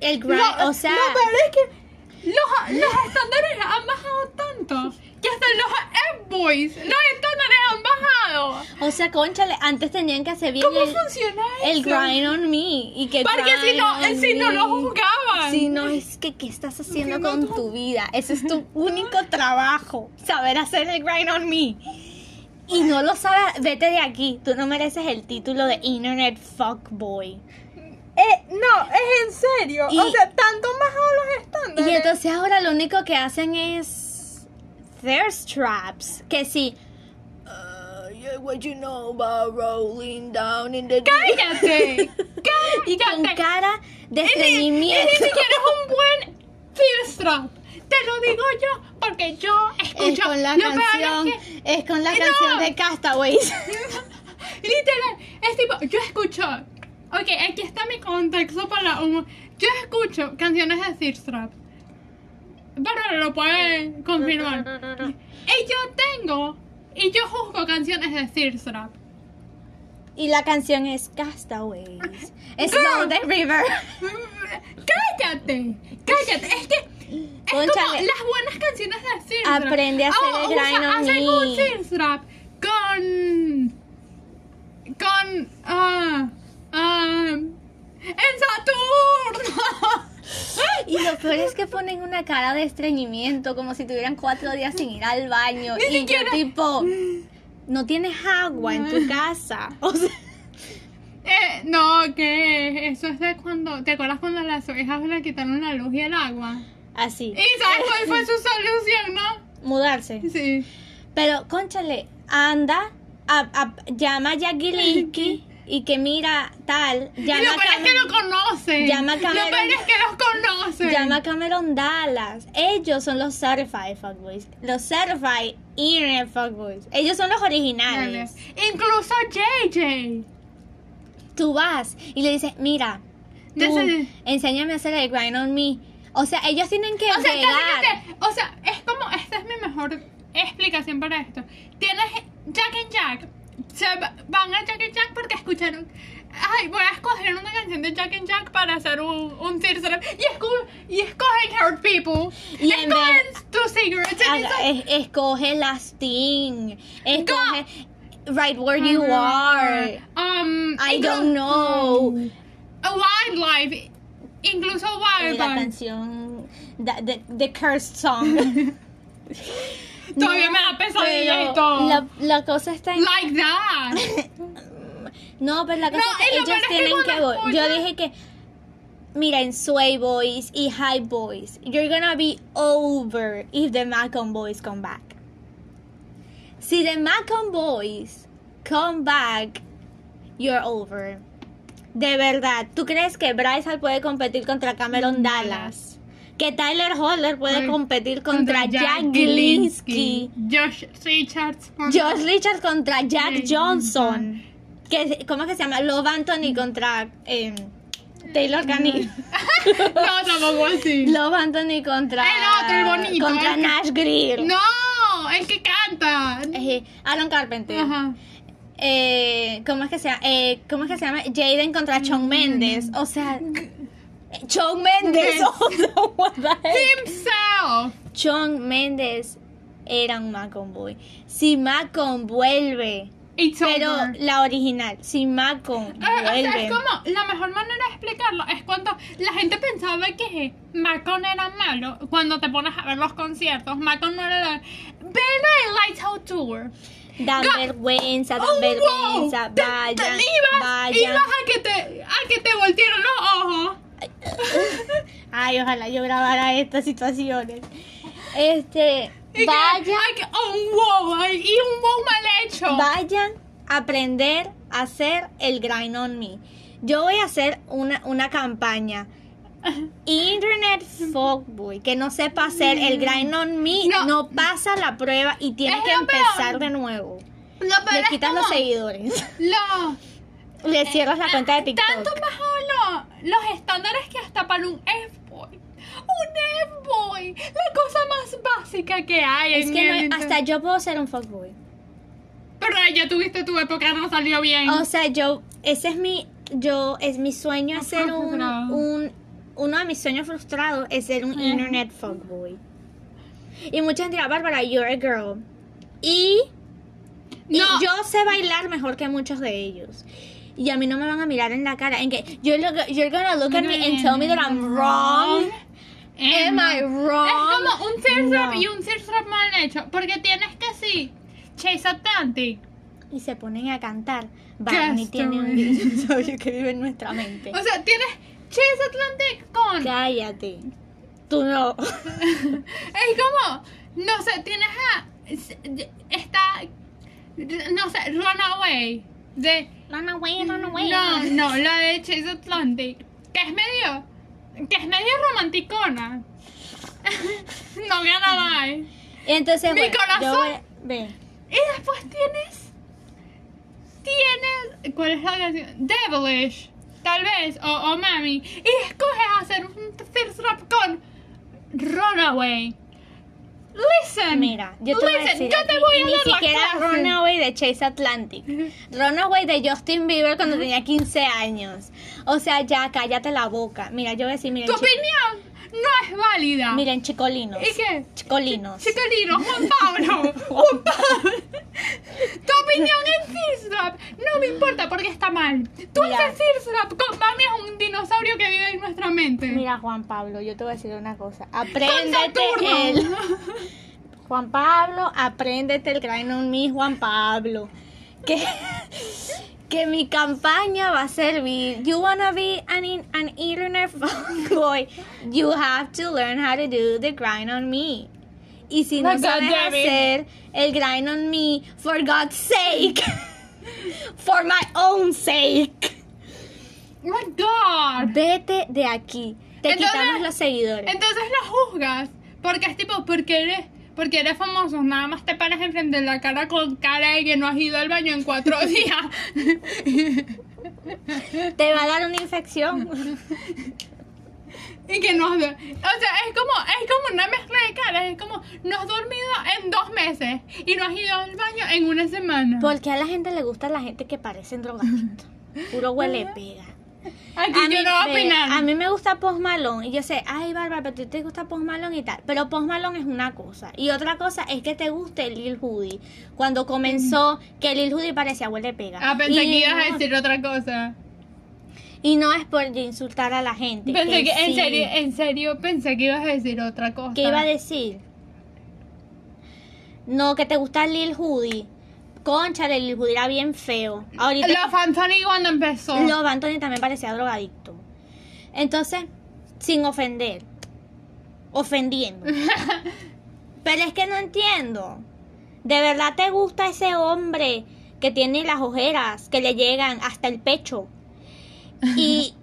Speaker 1: el grind o sea
Speaker 2: Lo peor es que los, los estándares han bajado tanto que hasta los F-Boys, los estándares han bajado.
Speaker 1: o sea conchale antes tenían que hacer bien
Speaker 2: ¿Cómo
Speaker 1: el,
Speaker 2: funciona
Speaker 1: el
Speaker 2: eso?
Speaker 1: grind on me y que
Speaker 2: Porque si no, si no lo juzgaban.
Speaker 1: Si no, es que ¿qué estás haciendo
Speaker 2: no,
Speaker 1: con tu vida? Ese es tu único trabajo, saber hacer el grind on me. Y no lo sabes, vete de aquí. Tú no mereces el título de Internet Fuckboy.
Speaker 2: Eh, no, es en serio.
Speaker 1: Y-
Speaker 2: o sea, tanto bajado los estándares.
Speaker 1: Y entonces ahora lo único que hacen es thirst traps. Que sí. Uh, yeah, what you know about rolling down in the deep?
Speaker 2: ¡Cállate! (laughs)
Speaker 1: y con
Speaker 2: ¡Cállate!
Speaker 1: cara de
Speaker 2: Y ni- y
Speaker 1: estreñimiento.
Speaker 2: ni siquiera es un buen thirst trap. Te lo digo yo, porque yo escucho.
Speaker 1: Es con la canción,
Speaker 2: es que-
Speaker 1: es con la
Speaker 2: No.
Speaker 1: canción de Castaways. (laughs)
Speaker 2: Literal, es tipo, yo escucho. Ok, aquí está mi contexto para un. Yo escucho canciones de thirst trap. Bárbara lo puede confirmar. Y yo tengo. Y yo juzgo canciones de thirst trap.
Speaker 1: Y la canción es Castaways. Es the River.
Speaker 2: ¡Cállate! ¡Cállate! Es que. Es como las buenas canciones de trap.
Speaker 1: Aprende a hacer
Speaker 2: Oh,
Speaker 1: el grind on
Speaker 2: Hacen un thirst trap con. Con. ah ah, ¡En Saturno! (laughs)
Speaker 1: Y lo peor es que ponen una cara de estreñimiento, como si tuvieran cuatro días sin ir al baño.
Speaker 2: Ni
Speaker 1: y
Speaker 2: siquiera-
Speaker 1: yo tipo, no tienes agua en tu (laughs) casa. O sea,
Speaker 2: Eh, no, que eso es de cuando. ¿Te acuerdas cuando a las ovejas le quitaron la luz y el agua?
Speaker 1: así.
Speaker 2: ¿Y sabes cuál fue su solución, no?
Speaker 1: Mudarse.
Speaker 2: Sí.
Speaker 1: Pero, conchale, anda, a- a- llama a Jackie Linkey y que mira tal,
Speaker 2: Y
Speaker 1: llama
Speaker 2: lo peor es que lo conocen.
Speaker 1: Llama
Speaker 2: Lo
Speaker 1: Cameron.
Speaker 2: peor es que los conocen.
Speaker 1: Llama Cameron Dallas. Ellos son los certified fuckboys. Los certified internet fuckboys. Ellos son los
Speaker 2: Dale.
Speaker 1: originales.
Speaker 2: Incluso JJ.
Speaker 1: Tú vas y le dices, mira, tú, enséñame a hacer el grind on me. O sea, ellos tienen que
Speaker 2: O sea, te- o sea, es como, esta es mi mejor explicación para esto. Tienes Jack and Jack, se va- van a Jack and Jack porque escucharon, ay, voy a escoger una canción de Jack and Jack para hacer un, un teaser y, esco- y escogen Hurt People,
Speaker 1: Y en
Speaker 2: escogen Two Cigarettes, dicen,
Speaker 1: es- escoge la Sting. Escoge Right Where You Are.
Speaker 2: um,
Speaker 1: I don't know.
Speaker 2: a Wildlife, incluso
Speaker 1: Eh, La
Speaker 2: Wildlife.
Speaker 1: canción. The, the, the Cursed Song. (laughs)
Speaker 2: Todavía
Speaker 1: No,
Speaker 2: me da pesadilla
Speaker 1: pero
Speaker 2: y todo.
Speaker 1: La, la cosa está en.
Speaker 2: Like that. (laughs)
Speaker 1: No, pero la cosa
Speaker 2: No,
Speaker 1: ellos
Speaker 2: peor es que
Speaker 1: tienen que. Yo dije que. mira, en Sway Boys y High Boys, you're gonna be over if the Macon Boys come back. Si the Macon Boys come back, you're over. De verdad, ¿tú crees que Bryce puede competir contra Cameron Dallas? Que Tyler Holler puede
Speaker 2: Ay,
Speaker 1: competir contra, Jack Glinsky.
Speaker 2: Josh Richards. contra-
Speaker 1: Josh Richards contra Jack Johnson. Que, ¿Cómo es que se llama? Love Anthony contra eh, Taylor Canning. (laughs)
Speaker 2: no, tampoco así.
Speaker 1: Love Anthony contra.
Speaker 2: El otro, el bonito,
Speaker 1: Contra
Speaker 2: el
Speaker 1: Nash Greer.
Speaker 2: No, el que canta.
Speaker 1: Eh, Aaron Carpenter.
Speaker 2: Ajá.
Speaker 1: Eh, ¿Cómo es que se llama? Eh, ¿Cómo es que se llama? Jaden contra Shawn Mendes. O sea. Shawn Mendes. (laughs)
Speaker 2: Himself.
Speaker 1: Shawn Mendes era un Macon Boy. Si Macon vuelve.
Speaker 2: It's
Speaker 1: Pero
Speaker 2: over.
Speaker 1: la original, si Macon
Speaker 2: Eh, o sea,
Speaker 1: vuelve.
Speaker 2: es como la mejor manera de explicarlo es cuando la gente pensaba que Macon era malo. Cuando te pones a ver los conciertos, Macon no era la. Ven al Lighthouse Tour.
Speaker 1: Dan
Speaker 2: Ga-
Speaker 1: vergüenza, dan
Speaker 2: Oh, wow.
Speaker 1: vergüenza.
Speaker 2: Te-
Speaker 1: Vayan,
Speaker 2: te ibas,
Speaker 1: vayan.
Speaker 2: ibas a que te, a que te voltearan los ojos.
Speaker 1: Ay, ojalá yo grabara estas situaciones. Este,
Speaker 2: Y que-
Speaker 1: vayan,
Speaker 2: ay, que- oh, un wow, ay, y un wow mal hecho.
Speaker 1: vayan a aprender a hacer el grind on me. Yo voy a hacer una, una campaña. Internet Fuckboy que no sepa hacer el grind on me
Speaker 2: No.
Speaker 1: no, pasa la prueba y tiene que empezar
Speaker 2: peor.
Speaker 1: de nuevo.
Speaker 2: Lo peor
Speaker 1: Le quitas
Speaker 2: como
Speaker 1: los seguidores.
Speaker 2: lo- (laughs)
Speaker 1: Le cierras la cuenta de TikTok.
Speaker 2: Tanto mejor los estándares que hasta para un F-Boy. Un F-Boy. La cosa más básica que hay.
Speaker 1: Es
Speaker 2: en
Speaker 1: que
Speaker 2: el
Speaker 1: no- hasta yo puedo ser un fuckboy.
Speaker 2: Pero ya tuviste tu época, no salió bien.
Speaker 1: O sea, yo, ese es mi, yo, es mi sueño ser un, un, uno de mis sueños frustrados es ser un internet fuckboy. Y mucha gente dirá, Bárbara, you're a girl. Y, y
Speaker 2: No.
Speaker 1: yo sé bailar mejor que muchos de ellos. Y a mí no me van a mirar en la cara en que you're, look- you're gonna look at me and tell me that I'm wrong. Am I wrong?
Speaker 2: Es como un thirst
Speaker 1: No.
Speaker 2: trap y un thirst trap mal hecho. Porque tienes que sí. Chase Atlantic.
Speaker 1: Y se ponen a cantar. Barney tiene un dinosaurio que vive en nuestra mente.
Speaker 2: O sea, tienes Chase Atlantic con.
Speaker 1: Cállate. Tú no. (laughs)
Speaker 2: Es como. No sé, tienes a. Está. No sé, Runaway. De.
Speaker 1: Run away, run away.
Speaker 2: No, no, la de Chase Atlantic. Que es medio. Que es medio romanticona. (laughs) no gana más.
Speaker 1: Entonces,
Speaker 2: Mi
Speaker 1: bueno,
Speaker 2: corazón.
Speaker 1: yo.
Speaker 2: Y después tienes. Tienes. ¿Cuál es la canción? Devilish. Tal vez. O, o Mami. Y escoges hacer un thirst trap con. Runaway. Listen.
Speaker 1: Mira, yo te voy a
Speaker 2: yo te voy a dar
Speaker 1: Ni
Speaker 2: la
Speaker 1: siquiera
Speaker 2: clase.
Speaker 1: Runaway de Chase Atlantic. Runaway de Justin Bieber cuando tenía 15 años. O sea, ya cállate la boca. Mira, yo voy a decir, miren,
Speaker 2: Tu opinión no es válida.
Speaker 1: miren chicolinos.
Speaker 2: ¿Y qué?
Speaker 1: Chicolinos.
Speaker 2: Chicarino, Juan Pablo. (laughs) Juan Pablo. (laughs) Tu opinión en Thirst Trap no me importa porque está mal. Tú
Speaker 1: Mira.
Speaker 2: haces Thirst Trap con Mami es un dinosaurio que vive en nuestra mente.
Speaker 1: Mira, Juan Pablo, yo te voy a decir una cosa. Apréndete el. (laughs) Juan Pablo, apréndete el grind on me, Juan Pablo. Que, que mi campaña va a servir. You wanna be an, in- an internet (laughs) boy, you have to learn how to do the grind on me. Y si no
Speaker 2: God,
Speaker 1: sabes hacer el grind on me, for God's sake, (laughs) for my own sake,
Speaker 2: my God.
Speaker 1: vete de aquí. Te
Speaker 2: Entonces-
Speaker 1: quitamos los seguidores.
Speaker 2: Entonces lo juzgas. Porque es tipo, porque eres, porque eres famoso, nada más te paras enfrente de la cara con cara de que no has ido al baño en cuatro (laughs) días.
Speaker 1: Te va a dar una infección. (laughs)
Speaker 2: y que no has, o sea, es como, es como una mezcla de caras, es como, no has dormido en dos meses y no has ido al baño en una semana.
Speaker 1: Porque a la gente le gusta la gente que parecen drogadictos. Puro huele pega.
Speaker 2: Aquí
Speaker 1: A mí,
Speaker 2: yo no a
Speaker 1: ve,
Speaker 2: opinar.
Speaker 1: a mí me gusta Post Malone y yo sé, ay Bárbara, pero ti te gusta Post Malone y tal. Pero Post Malone es una cosa. Y otra cosa es que te guste Lil Hoodie. Cuando comenzó, que Lil Hoodie parecía huele pega.
Speaker 2: Ah, pensé
Speaker 1: y
Speaker 2: que ibas a
Speaker 1: no-
Speaker 2: decir otra cosa.
Speaker 1: Y no es por insultar a la gente.
Speaker 2: Pensé que, en
Speaker 1: sí.
Speaker 2: serio, en serio, pensé que ibas a decir otra cosa.
Speaker 1: ¿Qué iba a decir? No, que te gusta Lil Hoodie. Conchale, Lil Hoodie era bien feo. Ahorita
Speaker 2: La Fantoni cuando empezó.
Speaker 1: Love Anthony también parecía drogadicto. Entonces, sin ofender. Ofendiendo. (laughs) Pero es que no entiendo. ¿De verdad te gusta ese hombre que tiene las ojeras que le llegan hasta el pecho? Y,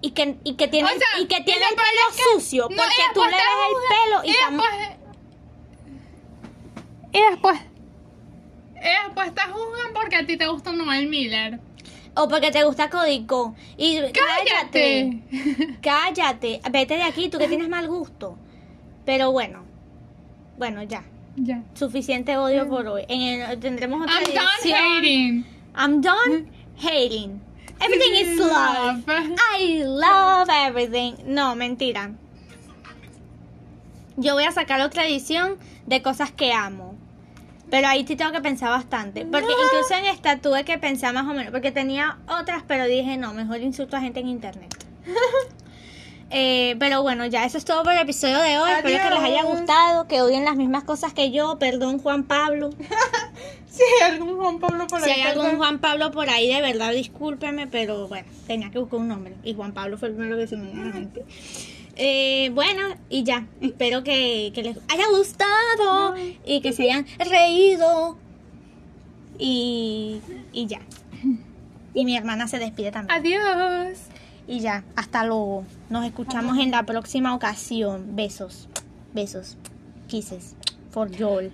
Speaker 1: y, que, y que tiene,
Speaker 2: O sea,
Speaker 1: y que tiene el pelo
Speaker 2: es que-
Speaker 1: sucio.
Speaker 2: no,
Speaker 1: Porque tú le ves el pelo y,
Speaker 2: y después, y después y después te juzgan porque a ti te gusta Noel Miller.
Speaker 1: O porque te gusta Código. Y cállate.
Speaker 2: ¡Cállate!
Speaker 1: Cállate. Vete de aquí, tú que tienes mal gusto. Pero bueno. Bueno, ya.
Speaker 2: Ya.
Speaker 1: Suficiente odio por hoy. En el- tendremos otra
Speaker 2: I'm done
Speaker 1: edición.
Speaker 2: hating.
Speaker 1: I'm done hating. Everything is love. I love everything. No, mentira. Yo voy a sacar otra edición de cosas que amo. Pero ahí sí tengo que pensar bastante. Porque incluso en esta tuve que pensar más o menos. Porque tenía otras, pero dije no, mejor insulto a gente en internet. (laughs) Eh, pero bueno, ya eso es todo por el episodio de hoy. Espero que les haya gustado, que odien las mismas cosas que yo. Perdón, Juan Pablo. (laughs) (laughs)
Speaker 2: Si hay algún Juan Pablo por
Speaker 1: Si
Speaker 2: ahí.
Speaker 1: hay algún. Juan Pablo por ahí, de verdad, discúlpeme, pero bueno, tenía que buscar un nombre. Y Juan Pablo fue el primero que se me vino a la mente. Eh, bueno, y ya. Espero que, que les haya gustado y que se hayan reído. Y, y ya. Y mi hermana se despide también.
Speaker 2: Adiós.
Speaker 1: Y ya, hasta luego. Nos escuchamos en la próxima ocasión. Besos. Besos. Kisses. For Joel.